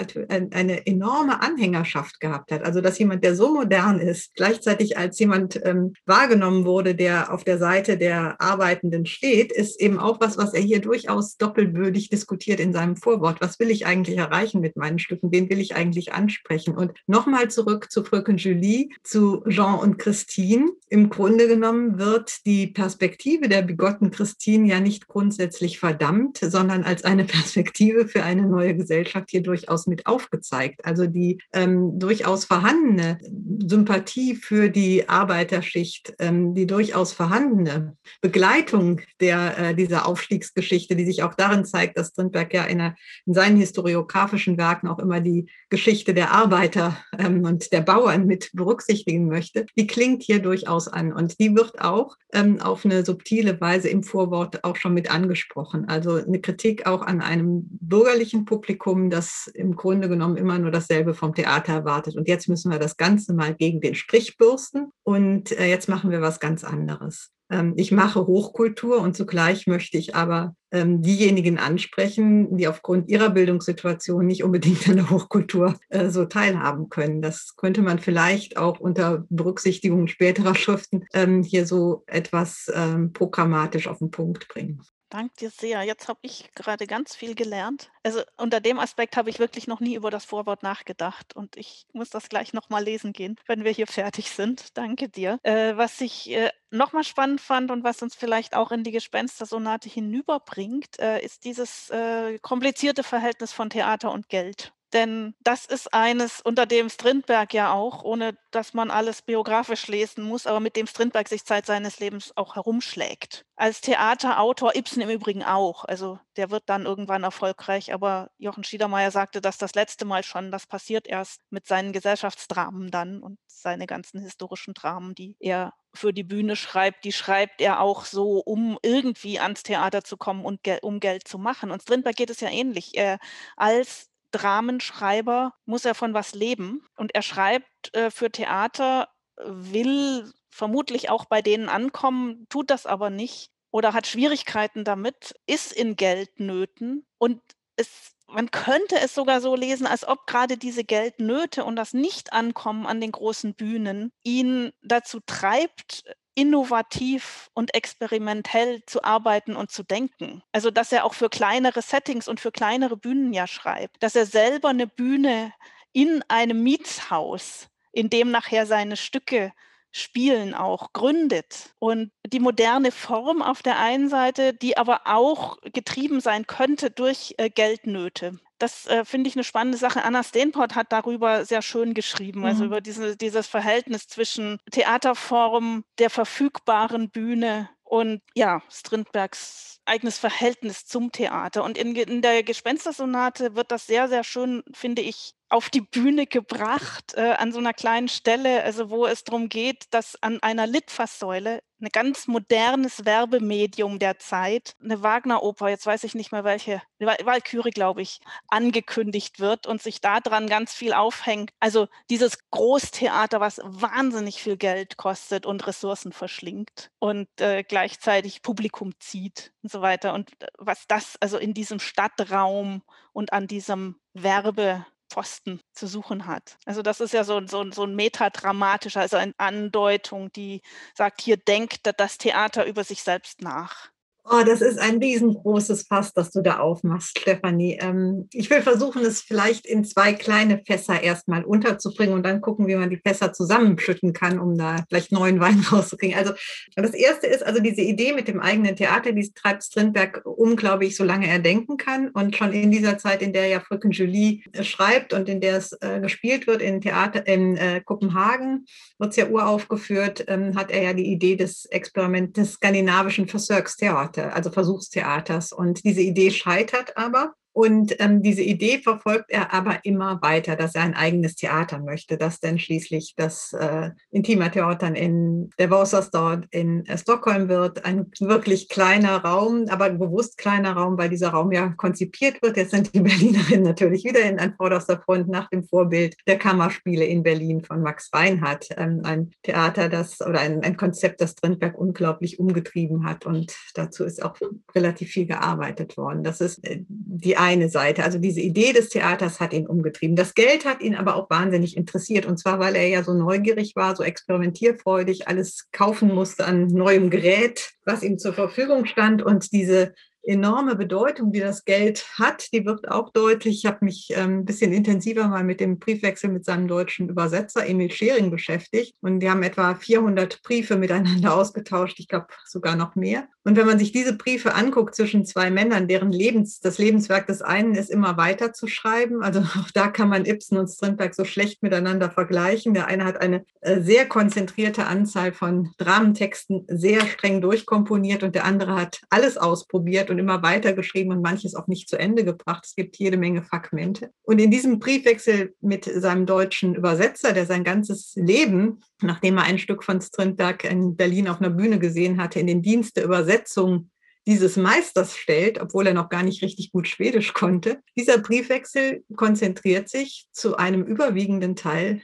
Speaker 2: eine enorme Anhängerschaft gehabt hat. Also dass jemand, der so modern ist, gleichzeitig als jemand ähm, wahrgenommen wurde, der auf der Seite der Arbeitenden steht, ist eben auch was, was er hier durchaus doppelbödig diskutiert in seinem Vorwort. Was will ich eigentlich erreichen mit meinen Stücken? Wen will ich eigentlich ansprechen? Und nochmal zurück zu Fröken Julie, zu Jean und Christine. Im Grunde genommen wird die Perspektive Perspektive der bigotten Christine ja nicht grundsätzlich verdammt, sondern als eine Perspektive für eine neue Gesellschaft hier durchaus mit aufgezeigt. Also die ähm, durchaus vorhandene Sympathie für die Arbeiterschicht, ähm, die durchaus vorhandene Begleitung der, äh, dieser Aufstiegsgeschichte, die sich auch darin zeigt, dass Strindberg ja in, einer, in seinen historiografischen Werken auch immer die Geschichte der Arbeiter ähm, und der Bauern mit berücksichtigen möchte, die klingt hier durchaus an. Und die wird auch ähm, auf eine subtile Weise im Vorwort auch schon mit angesprochen. Also eine Kritik auch an einem bürgerlichen Publikum, das im Grunde genommen immer nur dasselbe vom Theater erwartet. Und jetzt müssen wir das Ganze mal gegen den Strich bürsten und äh, jetzt machen wir was ganz anderes. Ähm, ich mache Hochkultur und zugleich möchte ich aber ähm, diejenigen ansprechen, die aufgrund ihrer Bildungssituation nicht unbedingt an der Hochkultur äh, so teilhaben können. Das könnte man vielleicht auch unter Berücksichtigung späterer Schriften ähm, hier so etwas programmatisch auf den Punkt bringen.
Speaker 1: Danke dir sehr. Jetzt habe ich gerade ganz viel gelernt. Also unter dem Aspekt habe ich wirklich noch nie über das Vorwort nachgedacht und ich muss das gleich nochmal lesen gehen, wenn wir hier fertig sind. Danke dir. Äh, was ich äh, nochmal spannend fand und was uns vielleicht auch in die Gespenstersonate hinüberbringt, äh, ist dieses äh, komplizierte Verhältnis von Theater und Geld. Denn das ist eines, unter dem Strindberg ja auch, ohne dass man alles biografisch lesen muss, aber mit dem Strindberg sich Zeit seines Lebens auch herumschlägt. Als Theaterautor, Ibsen im Übrigen auch, also der wird dann irgendwann erfolgreich, aber Jochen Schiedermeier sagte das das letzte Mal schon, das passiert erst mit seinen Gesellschaftsdramen dann und seine ganzen historischen Dramen, die er für die Bühne schreibt, die schreibt er auch so, um irgendwie ans Theater zu kommen und um Geld zu machen. Und Strindberg geht es ja ähnlich. Er als Dramenschreiber muss er von was leben. Und er schreibt äh, für Theater, will vermutlich auch bei denen ankommen, tut das aber nicht oder hat Schwierigkeiten damit, ist in Geldnöten und es man könnte es sogar so lesen, als ob gerade diese Geldnöte und das Nicht-Ankommen an den großen Bühnen ihn dazu treibt, innovativ und experimentell zu arbeiten und zu denken. Also dass er auch für kleinere Settings und für kleinere Bühnen ja schreibt, dass er selber eine Bühne in einem Mietshaus, in dem nachher seine Stücke spielen auch gründet. Und die moderne Form auf der einen Seite, die aber auch getrieben sein könnte durch äh, Geldnöte das äh, finde ich eine spannende Sache. Anna Steenport hat darüber sehr schön geschrieben, also mhm. also über diese, dieses Verhältnis zwischen Theaterform, der verfügbaren Bühne und ja, Strindbergs eigenes Verhältnis zum Theater. Und in, in der Gespenstersonate wird das sehr, sehr schön, finde ich, auf die Bühne gebracht, äh, an so einer kleinen Stelle, also wo es darum geht, dass an einer Litfaßsäule ein ganz modernes Werbemedium der Zeit, eine Wagner-Oper, jetzt weiß ich nicht mehr welche, Walküre, glaube ich, angekündigt wird und sich daran ganz viel aufhängt. Also dieses Großtheater, was wahnsinnig viel Geld kostet und Ressourcen verschlingt und äh, gleichzeitig Publikum zieht und so weiter. Und äh, was das also in diesem Stadtraum und an diesem Werbe Pfosten zu suchen hat. Also das ist ja so, so, so ein metadramatischer, also eine Andeutung, die sagt, hier denkt das Theater über sich selbst nach.
Speaker 2: Oh, das ist ein riesengroßes Fass, das du da aufmachst, Stefanie. Ähm, ich will versuchen, es vielleicht in zwei kleine Fässer erstmal unterzubringen und dann gucken, wie man die Fässer zusammenschütten kann, um da vielleicht neuen Wein rauszukriegen. Also das erste ist also diese Idee mit dem eigenen Theater, die treibt Strindberg um, glaube ich, solange er denken kann. Und schon in dieser Zeit, in der ja Fröken Julie äh, schreibt und in der es äh, gespielt wird in Theater in äh, Kopenhagen, wird es ja uraufgeführt, ähm, hat er ja die Idee des Experiments des skandinavischen Versorgstheaters Theater, also Versuchstheaters. Und diese Idee scheitert aber. Und ähm, diese Idee verfolgt er aber immer weiter, dass er ein eigenes Theater möchte, das dann schließlich das äh, Intima Theater in der Wasserstad in äh, Stockholm wird. Ein wirklich kleiner Raum, aber bewusst kleiner Raum, weil dieser Raum ja konzipiert wird. Jetzt sind die Berlinerinnen natürlich wieder in an vorderster Front nach dem Vorbild der Kammerspiele in Berlin von Max Reinhardt. Ähm, ein Theater, das oder ein, ein Konzept, das Strindberg unglaublich umgetrieben hat. Und dazu ist auch relativ viel gearbeitet worden. Das ist äh, die eine Seite. Also diese Idee des Theaters hat ihn umgetrieben. Das Geld hat ihn aber auch wahnsinnig interessiert. Und zwar, weil er ja so neugierig war, so experimentierfreudig, alles kaufen musste an neuem Gerät, was ihm zur Verfügung stand. Und diese enorme Bedeutung, die das Geld hat, die wird auch deutlich. Ich habe mich ähm, ein bisschen intensiver mal mit dem Briefwechsel mit seinem deutschen Übersetzer Emil Schering beschäftigt. Und die haben etwa 400 Briefe miteinander ausgetauscht, ich glaube sogar noch mehr. Und wenn man sich diese Briefe anguckt zwischen zwei Männern, deren Lebens, das Lebenswerk des einen ist, immer weiter zu schreiben, also auch da kann man Ibsen und Strindberg so schlecht miteinander vergleichen. Der eine hat eine äh, sehr konzentrierte Anzahl von Dramentexten sehr streng durchkomponiert und der andere hat alles ausprobiert und immer weiter geschrieben und manches auch nicht zu Ende gebracht. Es gibt jede Menge Fragmente. Und in diesem Briefwechsel mit seinem deutschen Übersetzer, der sein ganzes Leben, nachdem er ein Stück von Strindberg in Berlin auf einer Bühne gesehen hatte, in den Dienst der Übersetzung dieses Meisters stellt, obwohl er noch gar nicht richtig gut Schwedisch konnte. Dieser Briefwechsel konzentriert sich zu einem überwiegenden Teil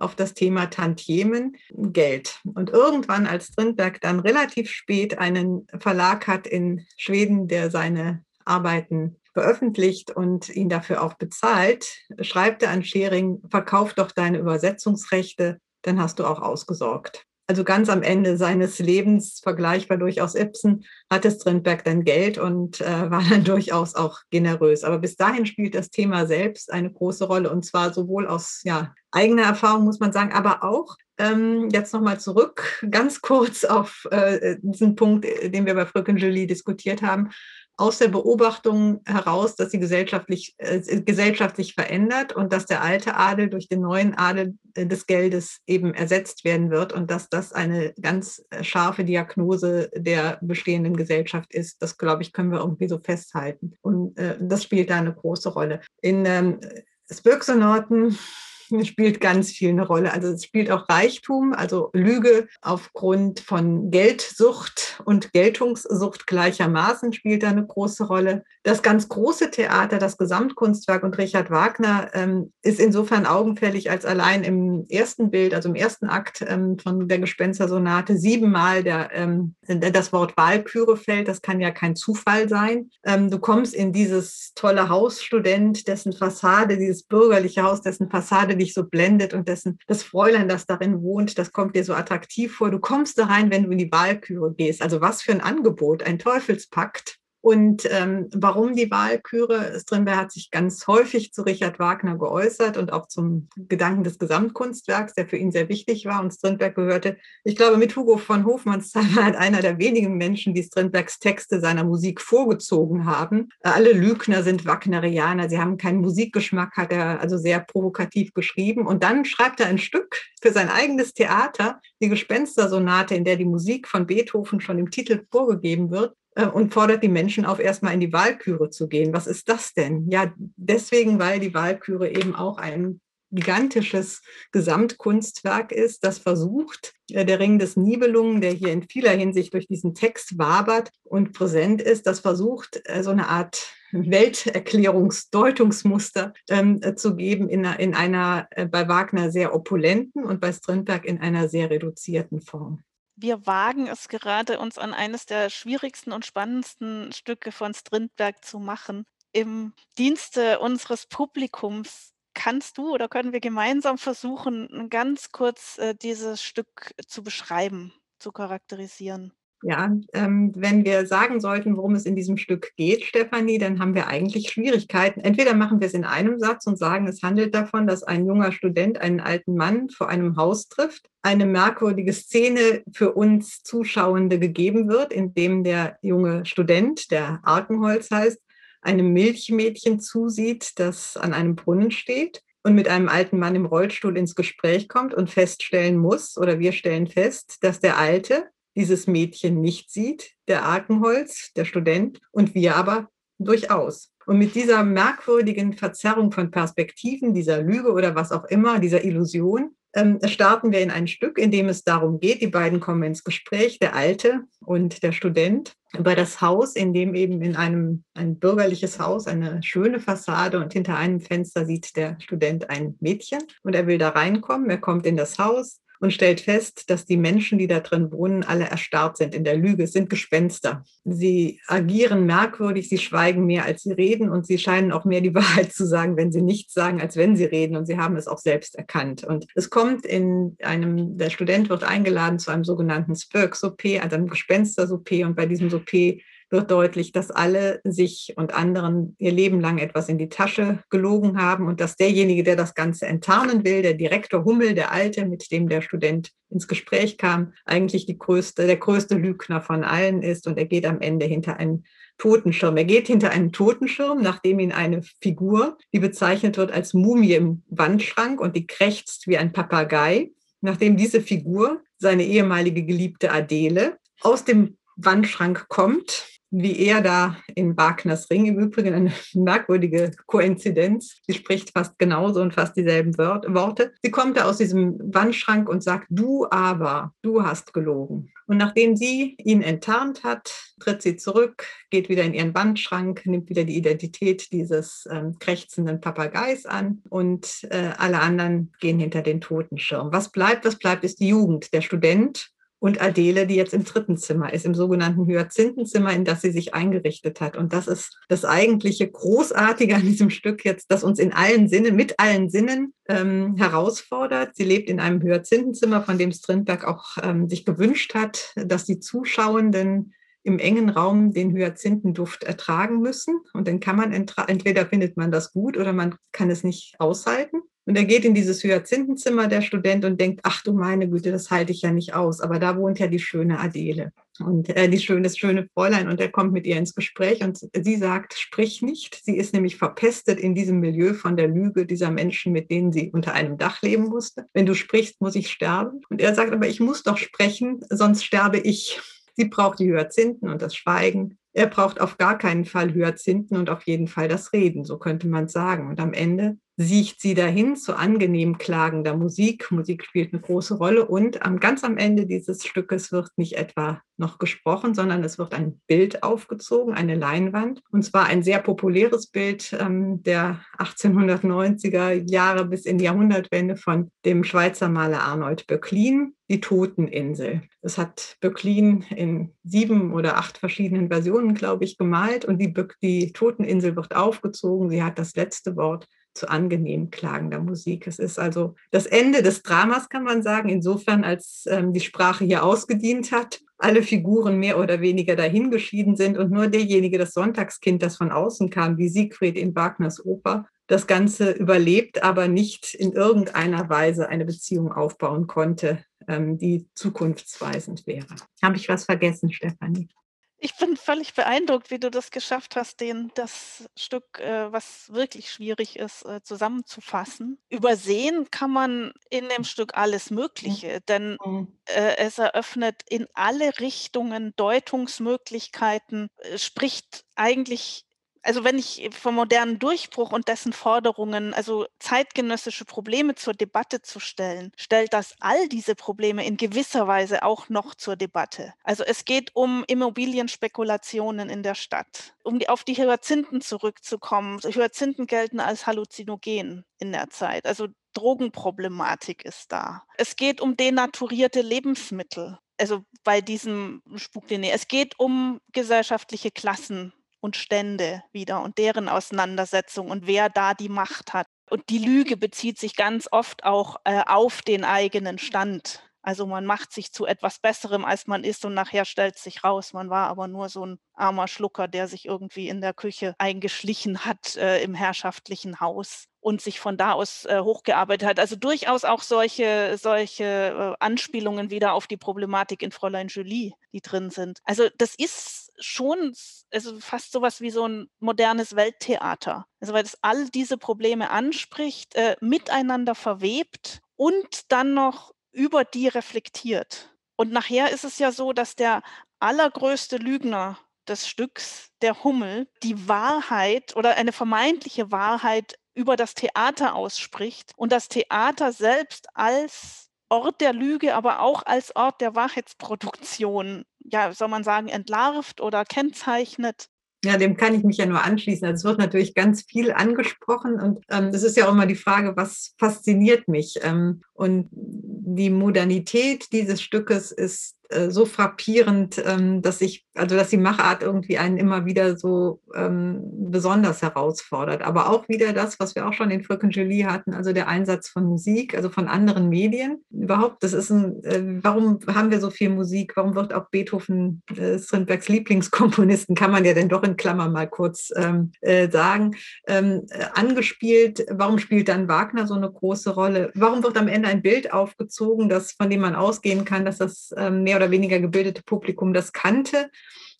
Speaker 2: auf das Thema Tantiemen, Geld. Und irgendwann, als Strindberg dann relativ spät einen Verlag hat in Schweden, der seine Arbeiten veröffentlicht und ihn dafür auch bezahlt, schreibt er an Schering, verkauf doch deine Übersetzungsrechte, dann hast du auch ausgesorgt also ganz am Ende seines Lebens, vergleichbar durchaus Ibsen, hatte Strindberg dann Geld und äh, war dann durchaus auch generös. Aber bis dahin spielt das Thema selbst eine große Rolle und zwar sowohl aus ja, eigener Erfahrung, muss man sagen, aber auch ähm, jetzt nochmal zurück, ganz kurz auf äh, diesen Punkt, den wir bei Fröken Julie diskutiert haben aus der Beobachtung heraus, dass die gesellschaftlich, äh, gesellschaftlich verändert und dass der alte Adel durch den neuen Adel äh, des Geldes eben ersetzt werden wird und dass das eine ganz äh, scharfe Diagnose der bestehenden Gesellschaft ist. Das, glaube ich, können wir irgendwie so festhalten. Und äh, das spielt da eine große Rolle. In ähm, Spöksonorten spielt ganz viel eine Rolle. Also es spielt auch Reichtum, also Lüge aufgrund von Geldsucht und Geltungssucht gleichermaßen spielt da eine große Rolle. Das ganz große Theater, das Gesamtkunstwerk und Richard Wagner ähm, ist insofern augenfällig, als allein im ersten Bild, also im ersten Akt ähm, von der Gespenstersonate siebenmal der, ähm, das Wort Wahlküre fällt. Das kann ja kein Zufall sein. Ähm, du kommst in dieses tolle Haus Student, dessen Fassade, dieses bürgerliche Haus, dessen Fassade dich so blendet und dessen, das Fräulein, das darin wohnt, das kommt dir so attraktiv vor. Du kommst da rein, wenn du in die Wahlküre gehst. Also was für ein Angebot, ein Teufelspakt. Und ähm, warum die Wahlküre? Strindberg hat sich ganz häufig zu Richard Wagner geäußert und auch zum Gedanken des Gesamtkunstwerks, der für ihn sehr wichtig war. Und Strindberg gehörte, ich glaube, mit Hugo von Hofmannsthal einer der wenigen Menschen, die Strindbergs Texte seiner Musik vorgezogen haben. Alle Lügner sind Wagnerianer, sie haben keinen Musikgeschmack, hat er also sehr provokativ geschrieben. Und dann schreibt er ein Stück für sein eigenes Theater, die Gespenstersonate, in der die Musik von Beethoven schon im Titel vorgegeben wird. Äh, und fordert die Menschen auf, erstmal in die Wahlküre zu gehen. Was ist das denn? Ja, deswegen, weil die Wahlküre eben auch ein gigantisches Gesamtkunstwerk ist, das versucht, äh, der Ring des Nibelungen, der hier in vieler Hinsicht durch diesen Text wabert und präsent ist, das versucht, äh, so eine Art Welterklärungsdeutungsmuster ähm, zu geben in einer, in einer bei Wagner sehr opulenten und bei Strindberg in einer sehr reduzierten Form
Speaker 1: wir wagen es gerade, uns an eines der schwierigsten und spannendsten Stücke von Strindberg zu machen. Im Dienste unseres Publikums kannst du oder können wir gemeinsam versuchen, ganz kurz äh, dieses Stück zu beschreiben, zu charakterisieren?
Speaker 2: Ja, ähm, wenn wir sagen sollten, worum es in diesem Stück geht, Stefanie, dann haben wir eigentlich Schwierigkeiten. Entweder machen wir es in einem Satz und sagen, es handelt davon, dass ein junger Student einen alten Mann vor einem Haus trifft. Eine merkwürdige Szene für uns Zuschauende gegeben wird, in dem der junge Student, der Arkenholz heißt, einem Milchmädchen zusieht, das an einem Brunnen steht und mit einem alten Mann im Rollstuhl ins Gespräch kommt und feststellen muss, oder wir stellen fest, dass der Alte, dieses Mädchen nicht sieht, der Arkenholz, der Student, und wir aber durchaus. Und mit dieser merkwürdigen Verzerrung von Perspektiven, dieser Lüge oder was auch immer, dieser Illusion, ähm, starten wir in ein Stück, in dem es darum geht, die beiden kommen ins Gespräch, der Alte und der Student, über das Haus, in dem eben in einem ein bürgerliches Haus, eine schöne Fassade und hinter einem Fenster sieht der Student ein Mädchen und er will da reinkommen. Er kommt in das Haus, und stellt fest, dass die Menschen, die da drin wohnen, alle erstarrt sind in der Lüge, es sind Gespenster. Sie agieren merkwürdig, sie schweigen mehr, als sie reden und sie scheinen auch mehr die Wahrheit zu sagen, wenn sie nichts sagen, als wenn sie reden und sie haben es auch selbst erkannt. Und es kommt in einem, der Student wird eingeladen zu einem sogenannten Spirk-Souper, also einem Gespenster-Souper und bei diesem Souper wird deutlich, dass alle sich und anderen ihr Leben lang etwas in die Tasche gelogen haben und dass derjenige, der das Ganze enttarnen will, der Direktor Hummel, der Alte, mit dem der Student ins Gespräch kam, eigentlich die größte, der größte Lügner von allen ist und er geht am Ende hinter einen Totenschirm. Er geht hinter einen Totenschirm, nachdem ihn eine Figur, die bezeichnet wird als Mumie im Wandschrank und die krächzt wie ein Papagei, nachdem diese Figur, seine ehemalige Geliebte Adele, aus dem Wandschrank kommt wie er da in Wagners Ring. Im Übrigen eine merkwürdige Koinzidenz. Sie spricht fast genauso und fast dieselben Worte. Sie kommt da aus diesem Wandschrank und sagt, du aber, du hast gelogen. Und nachdem sie ihn enttarnt hat, tritt sie zurück, geht wieder in ihren Wandschrank, nimmt wieder die Identität dieses ähm, krächzenden Papageis an und äh, alle anderen gehen hinter den Totenschirm. Was bleibt? Was bleibt, ist die Jugend. Der Student und Adele, die jetzt im dritten Zimmer ist, im sogenannten Hyazinthenzimmer, in das sie sich eingerichtet hat. Und das ist das eigentliche Großartige an diesem Stück jetzt, das uns in allen Sinnen, mit allen Sinnen ähm, herausfordert. Sie lebt in einem Hyazinthenzimmer, von dem Strindberg auch ähm, sich gewünscht hat, dass die Zuschauenden im engen Raum den Hyazinthenduft ertragen müssen. Und dann kann man entweder findet man das gut oder man kann es nicht aushalten. Und er geht in dieses Hyazinthenzimmer, der Student, und denkt, ach du meine Güte, das halte ich ja nicht aus. Aber da wohnt ja die schöne Adele und äh, die schöne, das schöne Fräulein. Und er kommt mit ihr ins Gespräch und sie sagt, sprich nicht. Sie ist nämlich verpestet in diesem Milieu von der Lüge dieser Menschen, mit denen sie unter einem Dach leben musste. Wenn du sprichst, muss ich sterben. Und er sagt, aber ich muss doch sprechen, sonst sterbe ich. Sie braucht die Hyazinthen und das Schweigen. Er braucht auf gar keinen Fall Hyazinthen und auf jeden Fall das Reden, so könnte man sagen. Und am Ende sieht sie dahin zu angenehm klagender Musik. Musik spielt eine große Rolle und am, ganz am Ende dieses Stückes wird nicht etwa noch gesprochen, sondern es wird ein Bild aufgezogen, eine Leinwand. Und zwar ein sehr populäres Bild ähm, der 1890er Jahre bis in die Jahrhundertwende von dem Schweizer Maler Arnold Böcklin, die Toteninsel. Das hat Böcklin in sieben oder acht verschiedenen Versionen, glaube ich, gemalt und die, die Toteninsel wird aufgezogen. Sie hat das letzte Wort zu angenehm klagender Musik. Es ist also das Ende des Dramas, kann man sagen, insofern, als ähm, die Sprache hier ausgedient hat, alle Figuren mehr oder weniger dahingeschieden sind und nur derjenige, das Sonntagskind, das von außen kam, wie Siegfried in Wagners Oper, das Ganze überlebt, aber nicht in irgendeiner Weise eine Beziehung aufbauen konnte, ähm, die zukunftsweisend wäre. Habe ich was vergessen, Stefanie?
Speaker 1: Ich bin völlig beeindruckt, wie du das geschafft hast, den, das Stück, äh, was wirklich schwierig ist, äh, zusammenzufassen. Übersehen kann man in dem Stück alles Mögliche, denn äh, es eröffnet in alle Richtungen Deutungsmöglichkeiten, äh, spricht eigentlich also wenn ich vom modernen Durchbruch und dessen Forderungen, also zeitgenössische Probleme zur Debatte zu stellen, stellt das all diese Probleme in gewisser Weise auch noch zur Debatte. Also es geht um Immobilienspekulationen in der Stadt, um die, auf die Hyazinthen zurückzukommen. Hyazinthen gelten als Halluzinogen in der Zeit. Also Drogenproblematik ist da. Es geht um denaturierte Lebensmittel also bei diesem Spuklinie. Es geht um gesellschaftliche Klassen und Stände wieder und deren Auseinandersetzung und wer da die Macht hat. Und die Lüge bezieht sich ganz oft auch äh, auf den eigenen Stand. Also man macht sich zu etwas Besserem, als man ist und nachher stellt sich raus, man war aber nur so ein armer Schlucker, der sich irgendwie in der Küche eingeschlichen hat äh, im herrschaftlichen Haus und sich von da aus äh, hochgearbeitet hat. Also durchaus auch solche, solche äh, Anspielungen wieder auf die Problematik in Fräulein Julie, die drin sind. Also das ist schon also fast sowas wie so ein modernes Welttheater. Also weil es all diese Probleme anspricht, äh, miteinander verwebt und dann noch über die reflektiert. Und nachher ist es ja so, dass der allergrößte Lügner des Stücks, der Hummel, die Wahrheit oder eine vermeintliche Wahrheit über das Theater ausspricht und das Theater selbst als Ort der Lüge, aber auch als Ort der Wahrheitsproduktion, ja, soll man sagen, entlarvt oder kennzeichnet.
Speaker 2: Ja, dem kann ich mich ja nur anschließen. Also es wird natürlich ganz viel angesprochen und ähm, ist ja auch immer die Frage, was fasziniert mich? Ähm, und die Modernität dieses Stückes ist äh, so frappierend, ähm, dass ich, also dass die Machart irgendwie einen immer wieder so ähm, besonders herausfordert. Aber auch wieder das, was wir auch schon in Fröken Julie hatten, also der Einsatz von Musik, also von anderen Medien. Überhaupt, das ist ein, äh, warum haben wir so viel Musik? Warum wird auch Beethoven äh, Strindbergs Lieblingskomponisten, kann man ja denn doch in Klammern mal kurz ähm, äh, sagen, ähm, äh, angespielt? Warum spielt dann Wagner so eine große Rolle? Warum wird am Ende ein Bild aufgezogen, das, von dem man ausgehen kann, dass das ähm, mehr oder weniger gebildete Publikum das kannte?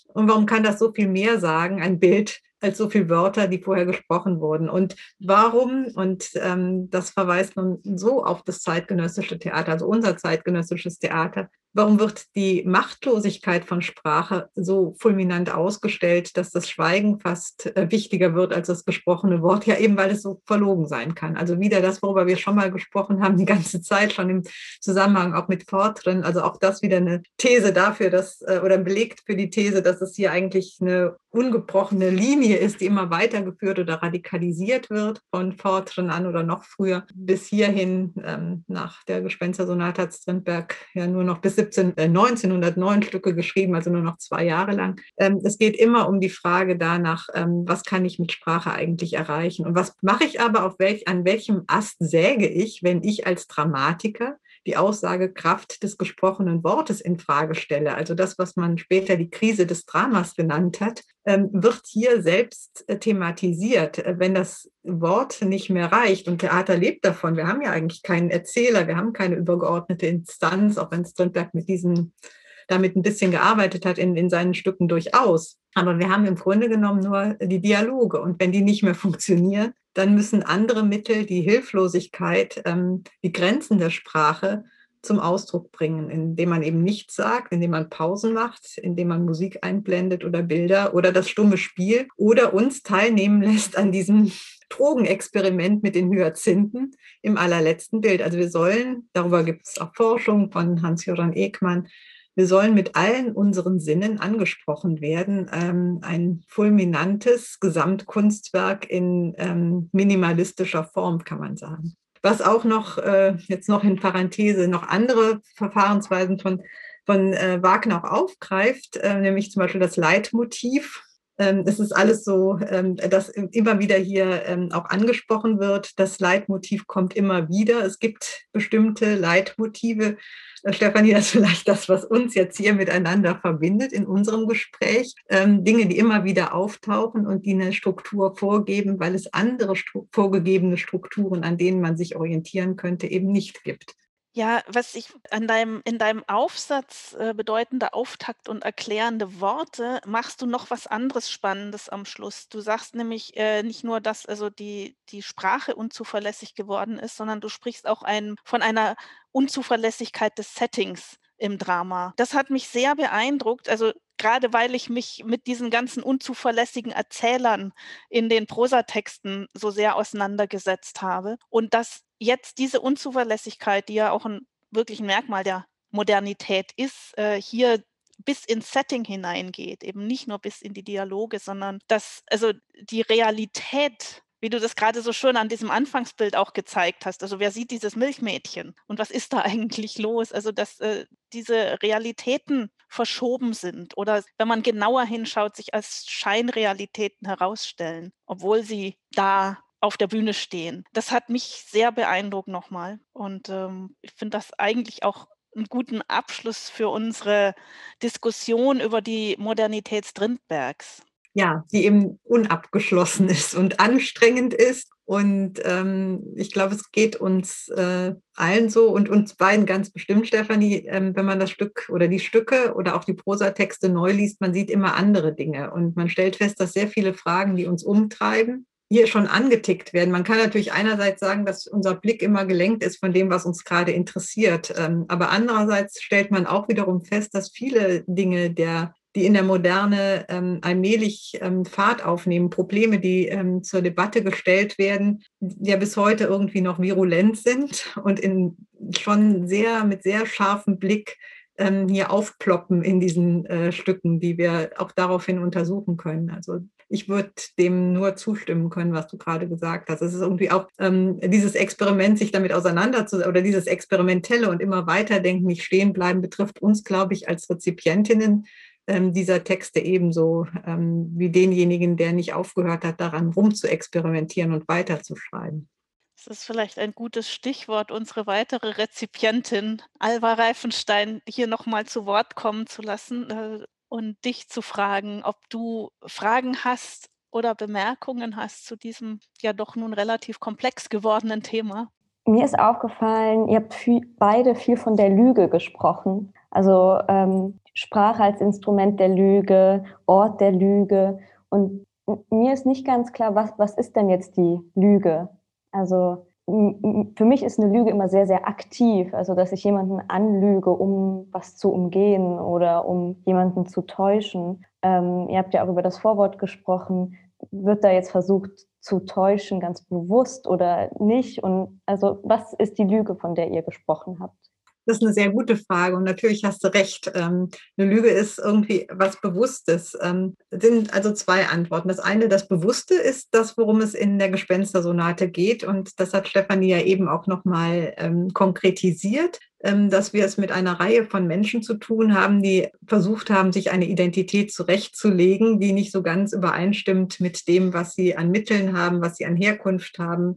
Speaker 2: Und warum kann das so viel mehr sagen, ein Bild, als so viele Wörter, die vorher gesprochen wurden. Und warum, und ähm, das verweist nun so auf das zeitgenössische Theater, also unser zeitgenössisches Theater, Warum wird die Machtlosigkeit von Sprache so fulminant ausgestellt, dass das Schweigen fast äh, wichtiger wird als das gesprochene Wort? Ja, eben weil es so verlogen sein kann. Also wieder das, worüber wir schon mal gesprochen haben, die ganze Zeit schon im Zusammenhang auch mit Fortrin. Also auch das wieder eine These dafür, dass, äh, oder belegt für die These, dass es hier eigentlich eine ungebrochene Linie ist, die immer weitergeführt oder radikalisiert wird von Fortrin an oder noch früher bis hierhin ähm, nach der Gespenstersonate hat Strindberg ja nur noch bis 17, äh, 1909 Stücke geschrieben, also nur noch zwei Jahre lang. Ähm, es geht immer um die Frage danach, ähm, was kann ich mit Sprache eigentlich erreichen und was mache ich aber, auf welch, an welchem Ast säge ich, wenn ich als Dramatiker die Aussagekraft des gesprochenen Wortes in Frage stelle. Also das, was man später die Krise des Dramas genannt hat, wird hier selbst äh, thematisiert. Äh, wenn das Wort nicht mehr reicht und Theater lebt davon, wir haben ja eigentlich keinen Erzähler, wir haben keine übergeordnete Instanz, auch wenn Strindberg mit diesen damit ein bisschen gearbeitet hat in, in seinen Stücken durchaus. Aber wir haben im Grunde genommen nur die Dialoge. Und wenn die nicht mehr funktionieren, dann müssen andere Mittel die Hilflosigkeit, ähm, die Grenzen der Sprache zum Ausdruck bringen, indem man eben nichts sagt, indem man Pausen macht, indem man Musik einblendet oder Bilder oder das stumme Spiel oder uns teilnehmen lässt an diesem Drogenexperiment mit den Hyazinthen im allerletzten Bild. Also wir sollen, darüber gibt es auch Forschung von Hans-Joran Ekmann, wir sollen mit allen unseren Sinnen angesprochen werden. Ähm, ein fulminantes Gesamtkunstwerk in ähm, minimalistischer Form, kann man sagen. Was auch noch, äh, jetzt noch in Parenthese, noch andere Verfahrensweisen von, von äh, Wagner auch aufgreift, äh, nämlich zum Beispiel das Leitmotiv. Ähm, es ist alles so, ähm, dass immer wieder hier ähm, auch angesprochen wird. Das Leitmotiv kommt immer wieder. Es gibt bestimmte Leitmotive, Stefanie, das ist vielleicht das, was uns jetzt hier miteinander verbindet in unserem Gespräch. Ähm, Dinge, die immer wieder auftauchen und die eine Struktur vorgeben, weil es andere stru vorgegebene Strukturen, an denen man sich orientieren könnte, eben nicht gibt.
Speaker 1: Ja, was ich an deinem, in deinem Aufsatz äh, bedeutende Auftakt und erklärende Worte, machst du noch was anderes Spannendes am Schluss. Du sagst nämlich äh, nicht nur, dass also die, die Sprache unzuverlässig geworden ist, sondern du sprichst auch ein, von einer Unzuverlässigkeit des Settings im Drama. Das hat mich sehr beeindruckt. Also gerade weil ich mich mit diesen ganzen unzuverlässigen Erzählern in den Prosatexten so sehr auseinandergesetzt habe und dass jetzt diese Unzuverlässigkeit, die ja auch ein wirklich ein Merkmal der Modernität ist, äh, hier bis ins Setting hineingeht, eben nicht nur bis in die Dialoge, sondern dass also die Realität wie du das gerade so schön an diesem Anfangsbild auch gezeigt hast. Also wer sieht dieses Milchmädchen und was ist da eigentlich los? Also dass äh, diese Realitäten verschoben sind oder wenn man genauer hinschaut, sich als Scheinrealitäten herausstellen, obwohl sie da auf der Bühne stehen. Das hat mich sehr beeindruckt nochmal. Und ähm, ich finde das eigentlich auch einen guten Abschluss für unsere Diskussion über die Modernität Strindbergs
Speaker 2: ja, die eben unabgeschlossen ist und anstrengend ist. Und ähm, ich glaube, es geht uns äh, allen so und uns beiden ganz bestimmt, Stefanie, ähm, wenn man das Stück oder die Stücke oder auch die Prosatexte neu liest, man sieht immer andere Dinge und man stellt fest, dass sehr viele Fragen, die uns umtreiben, hier schon angetickt werden. Man kann natürlich einerseits sagen, dass unser Blick immer gelenkt ist von dem, was uns gerade interessiert. Ähm, aber andererseits stellt man auch wiederum fest, dass viele Dinge der die in der Moderne ähm, allmählich ähm, Fahrt aufnehmen, Probleme, die ähm, zur Debatte gestellt werden, ja bis heute irgendwie noch virulent sind und in schon sehr mit sehr scharfem Blick ähm, hier aufploppen in diesen äh, Stücken, die wir auch daraufhin untersuchen können. Also ich würde dem nur zustimmen können, was du gerade gesagt hast. Es ist irgendwie auch ähm, dieses Experiment, sich damit auseinanderzusetzen oder dieses Experimentelle und immer weiterdenken, nicht stehen bleiben, betrifft uns, glaube ich, als Rezipientinnen ähm, dieser Texte ebenso ähm, wie denjenigen, der nicht aufgehört hat, daran rumzuexperimentieren und weiterzuschreiben.
Speaker 1: Das ist vielleicht ein gutes Stichwort, unsere weitere Rezipientin Alva Reifenstein hier nochmal zu Wort kommen zu lassen äh, und dich zu fragen, ob du Fragen hast oder Bemerkungen hast zu diesem ja doch nun relativ komplex gewordenen Thema.
Speaker 4: Mir ist aufgefallen, ihr habt viel, beide viel von der Lüge gesprochen. Also ähm, Sprache als Instrument der Lüge, Ort der Lüge. Und mir ist nicht ganz klar, was, was ist denn jetzt die Lüge? Also für mich ist eine Lüge immer sehr, sehr aktiv. Also, dass ich jemanden anlüge, um was zu umgehen oder um jemanden zu täuschen. Ähm, ihr habt ja auch über das Vorwort gesprochen. Wird da jetzt versucht zu täuschen, ganz bewusst oder nicht? Und also, was ist die Lüge, von der ihr gesprochen habt?
Speaker 2: Das ist eine sehr gute Frage und natürlich hast du recht. Ähm, eine Lüge ist irgendwie was Bewusstes. Ähm, sind also zwei Antworten. Das eine, das Bewusste ist das, worum es in der Gespenstersonate geht und das hat Stefanie ja eben auch nochmal ähm, konkretisiert dass wir es mit einer Reihe von Menschen zu tun haben, die versucht haben, sich eine Identität zurechtzulegen, die nicht so ganz übereinstimmt mit dem, was sie an Mitteln haben, was sie an Herkunft haben,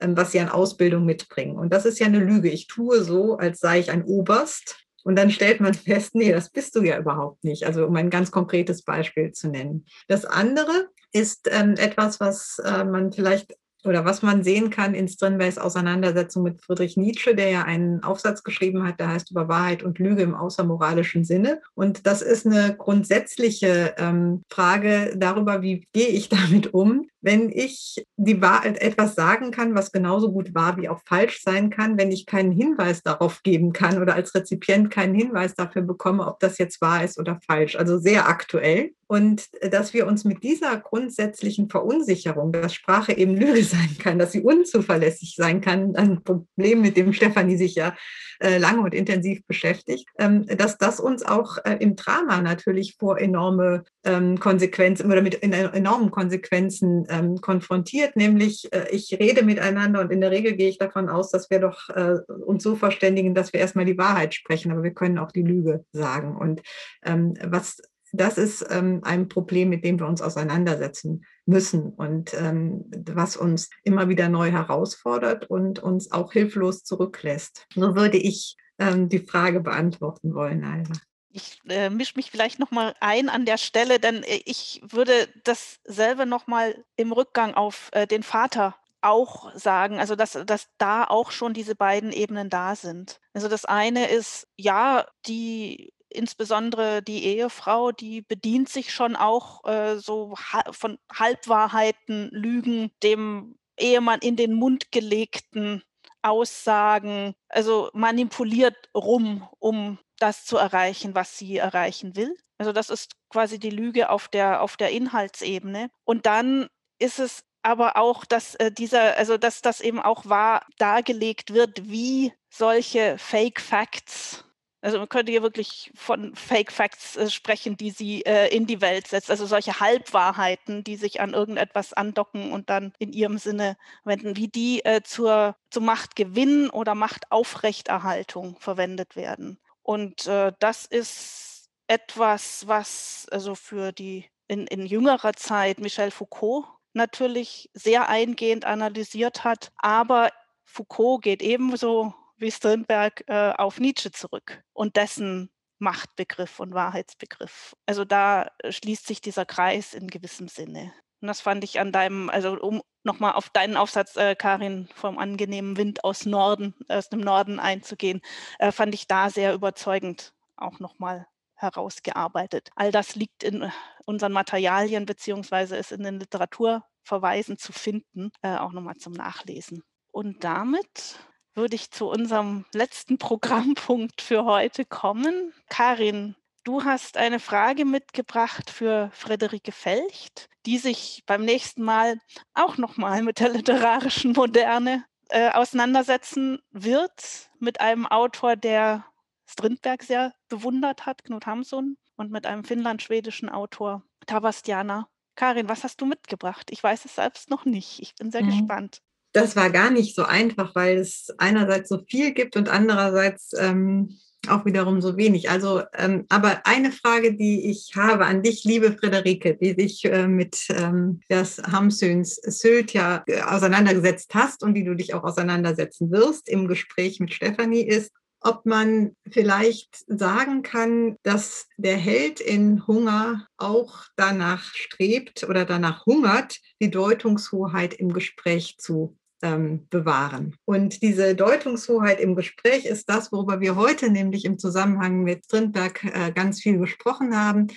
Speaker 2: ähm, was sie an Ausbildung mitbringen. Und das ist ja eine Lüge. Ich tue so, als sei ich ein Oberst. Und dann stellt man fest, nee, das bist du ja überhaupt nicht. Also um ein ganz konkretes Beispiel zu nennen. Das andere ist ähm, etwas, was äh, man vielleicht oder was man sehen kann in Strindbergs Auseinandersetzung mit Friedrich Nietzsche, der ja einen Aufsatz geschrieben hat, der heißt über Wahrheit und Lüge im außermoralischen Sinne. Und das ist eine grundsätzliche ähm, Frage darüber, wie gehe ich damit um, wenn ich die Wahrheit etwas sagen kann, was genauso gut wahr wie auch falsch sein kann, wenn ich keinen Hinweis darauf geben kann oder als Rezipient keinen Hinweis dafür bekomme, ob das jetzt wahr ist oder falsch. Also sehr aktuell. Und äh, dass wir uns mit dieser grundsätzlichen Verunsicherung, dass Sprache eben Lüge sein kann, dass sie unzuverlässig sein kann, ein Problem, mit dem Stefanie sich ja äh, lange und intensiv beschäftigt, ähm, dass das uns auch äh, im Drama natürlich vor enorme ähm, Konsequenzen oder mit enormen Konsequenzen ähm, konfrontiert, nämlich ich rede miteinander und in der Regel gehe ich davon aus, dass wir doch uns so verständigen, dass wir erstmal die Wahrheit sprechen, aber wir können auch die Lüge sagen. Und was das ist ähm, ein Problem, mit dem wir uns auseinandersetzen müssen und ähm, was uns immer wieder neu herausfordert und uns auch hilflos zurücklässt. So würde ich ähm, die Frage beantworten wollen, Alva.
Speaker 1: Ich äh, mische mich vielleicht nochmal ein an der Stelle, denn äh, ich würde dasselbe nochmal im Rückgang auf äh, den Vater auch sagen, also dass, dass da auch schon diese beiden Ebenen da sind. Also das eine ist, ja, die insbesondere die Ehefrau, die bedient sich schon auch äh, so ha von Halbwahrheiten, Lügen, dem Ehemann in den Mund gelegten Aussagen, also manipuliert rum, um das zu erreichen, was sie erreichen will. Also das ist quasi die Lüge auf der, auf der Inhaltsebene. Und dann ist es aber auch, dass äh, dieser, also dass das eben auch wahr dargelegt wird, wie solche Fake Facts also man könnte hier wirklich von Fake Facts äh, sprechen, die sie äh, in die Welt setzt. Also solche Halbwahrheiten, die sich an irgendetwas andocken und dann in ihrem Sinne wenden, wie die äh, zur, zur Machtgewinn oder Machtaufrechterhaltung verwendet werden. Und äh, das ist etwas, was also für die in, in jüngerer Zeit Michel Foucault natürlich sehr eingehend analysiert hat. Aber Foucault geht ebenso wie Strindberg äh, auf Nietzsche zurück und dessen Machtbegriff und Wahrheitsbegriff. Also da schließt sich dieser Kreis in gewissem Sinne. Und das fand ich an deinem, also um nochmal auf deinen Aufsatz, äh, Karin, vom angenehmen Wind aus Norden, aus dem Norden einzugehen, äh, fand ich da sehr überzeugend auch nochmal herausgearbeitet. All das liegt in unseren Materialien beziehungsweise ist in den Literaturverweisen zu finden, äh, auch nochmal zum Nachlesen. Und damit würde ich zu unserem letzten Programmpunkt für heute kommen. Karin, du hast eine Frage mitgebracht für Friederike Felcht, die sich beim nächsten Mal auch nochmal mit der literarischen Moderne äh, auseinandersetzen wird, mit einem Autor, der Strindberg sehr bewundert hat, Knut Hamsun, und mit einem finnland-schwedischen Autor, Tavastiana. Karin, was hast du mitgebracht? Ich weiß es selbst noch nicht. Ich bin sehr mhm. gespannt.
Speaker 2: Das war gar nicht so einfach, weil es einerseits so viel gibt und andererseits ähm, auch wiederum so wenig. Also, ähm, aber eine Frage, die ich habe an dich, liebe Friederike, die dich äh, mit ähm, das Hamsöns Sylt ja äh, auseinandergesetzt hast und die du dich auch auseinandersetzen wirst im Gespräch mit Stefanie, ist, ob man vielleicht sagen kann, dass der Held in Hunger auch danach strebt oder danach hungert, die Deutungshoheit im Gespräch zu ähm, bewahren. Und diese Deutungshoheit im Gespräch ist das, worüber wir heute nämlich im Zusammenhang mit Strindberg äh, ganz viel gesprochen haben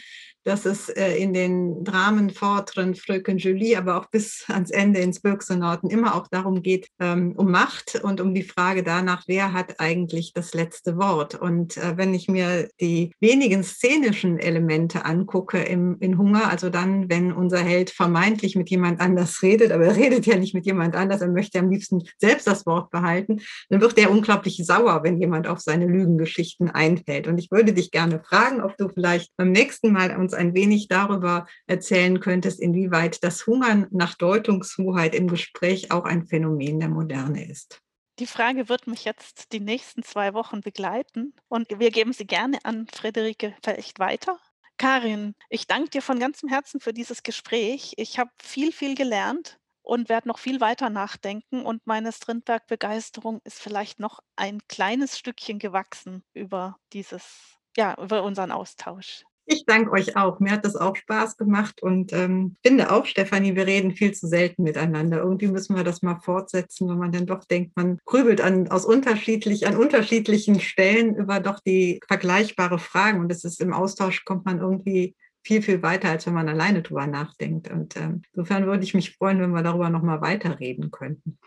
Speaker 2: dass es äh, in den Dramen Fortren, Fröken Julie, aber auch bis ans Ende ins Birksenorten immer auch darum geht, ähm, um Macht und um die Frage danach, wer hat eigentlich das letzte Wort. Und äh, wenn ich mir die wenigen szenischen Elemente angucke im, in Hunger, also dann, wenn unser Held vermeintlich mit jemand anders redet, aber er redet ja nicht mit jemand anders, er möchte am liebsten selbst das Wort behalten, dann wird er unglaublich sauer, wenn jemand auf seine Lügengeschichten einfällt. Und ich würde dich gerne fragen, ob du vielleicht beim nächsten Mal uns ein wenig darüber erzählen könntest, inwieweit das Hungern nach Deutungshoheit im Gespräch auch ein Phänomen der Moderne ist.
Speaker 1: Die Frage wird mich jetzt die nächsten zwei Wochen begleiten und wir geben sie gerne an Friederike vielleicht weiter. Karin, ich danke dir von ganzem Herzen für dieses Gespräch. Ich habe viel, viel gelernt und werde noch viel weiter nachdenken und meine Strindberg-Begeisterung ist vielleicht noch ein kleines Stückchen gewachsen über dieses, ja, über unseren Austausch.
Speaker 2: Ich danke euch auch. Mir hat das auch Spaß gemacht und ähm, finde auch, Stefanie, wir reden viel zu selten miteinander. Irgendwie müssen wir das mal fortsetzen, wenn man dann doch denkt, man grübelt an, aus unterschiedlich, an unterschiedlichen Stellen über doch die vergleichbare Fragen und es ist im Austausch kommt man irgendwie viel, viel weiter, als wenn man alleine drüber nachdenkt. Und ähm, insofern würde ich mich freuen, wenn wir darüber nochmal weiterreden könnten.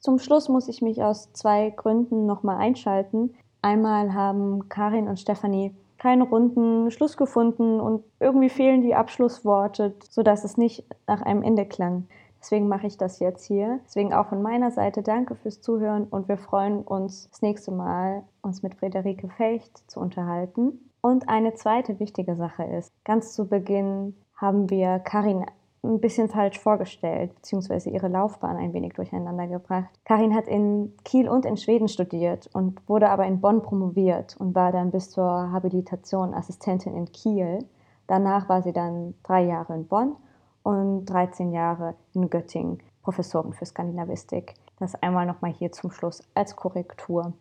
Speaker 4: Zum Schluss muss ich mich aus zwei Gründen nochmal einschalten. Einmal haben Karin und Stefanie keinen runden Schluss gefunden und irgendwie fehlen die Abschlussworte, sodass es nicht nach einem Ende klang. Deswegen mache ich das jetzt hier. Deswegen auch von meiner Seite danke fürs Zuhören und wir freuen uns das nächste Mal, uns mit Friederike Fecht zu unterhalten. Und eine zweite wichtige Sache ist, ganz zu Beginn haben wir Karin ein bisschen falsch vorgestellt, beziehungsweise ihre Laufbahn ein wenig durcheinander gebracht. Karin hat in Kiel und in Schweden studiert und wurde aber in Bonn promoviert und war dann bis zur Habilitation Assistentin in Kiel. Danach war sie dann drei Jahre in Bonn und 13 Jahre in Göttingen Professorin für Skandinavistik. Das einmal nochmal hier zum Schluss als Korrektur.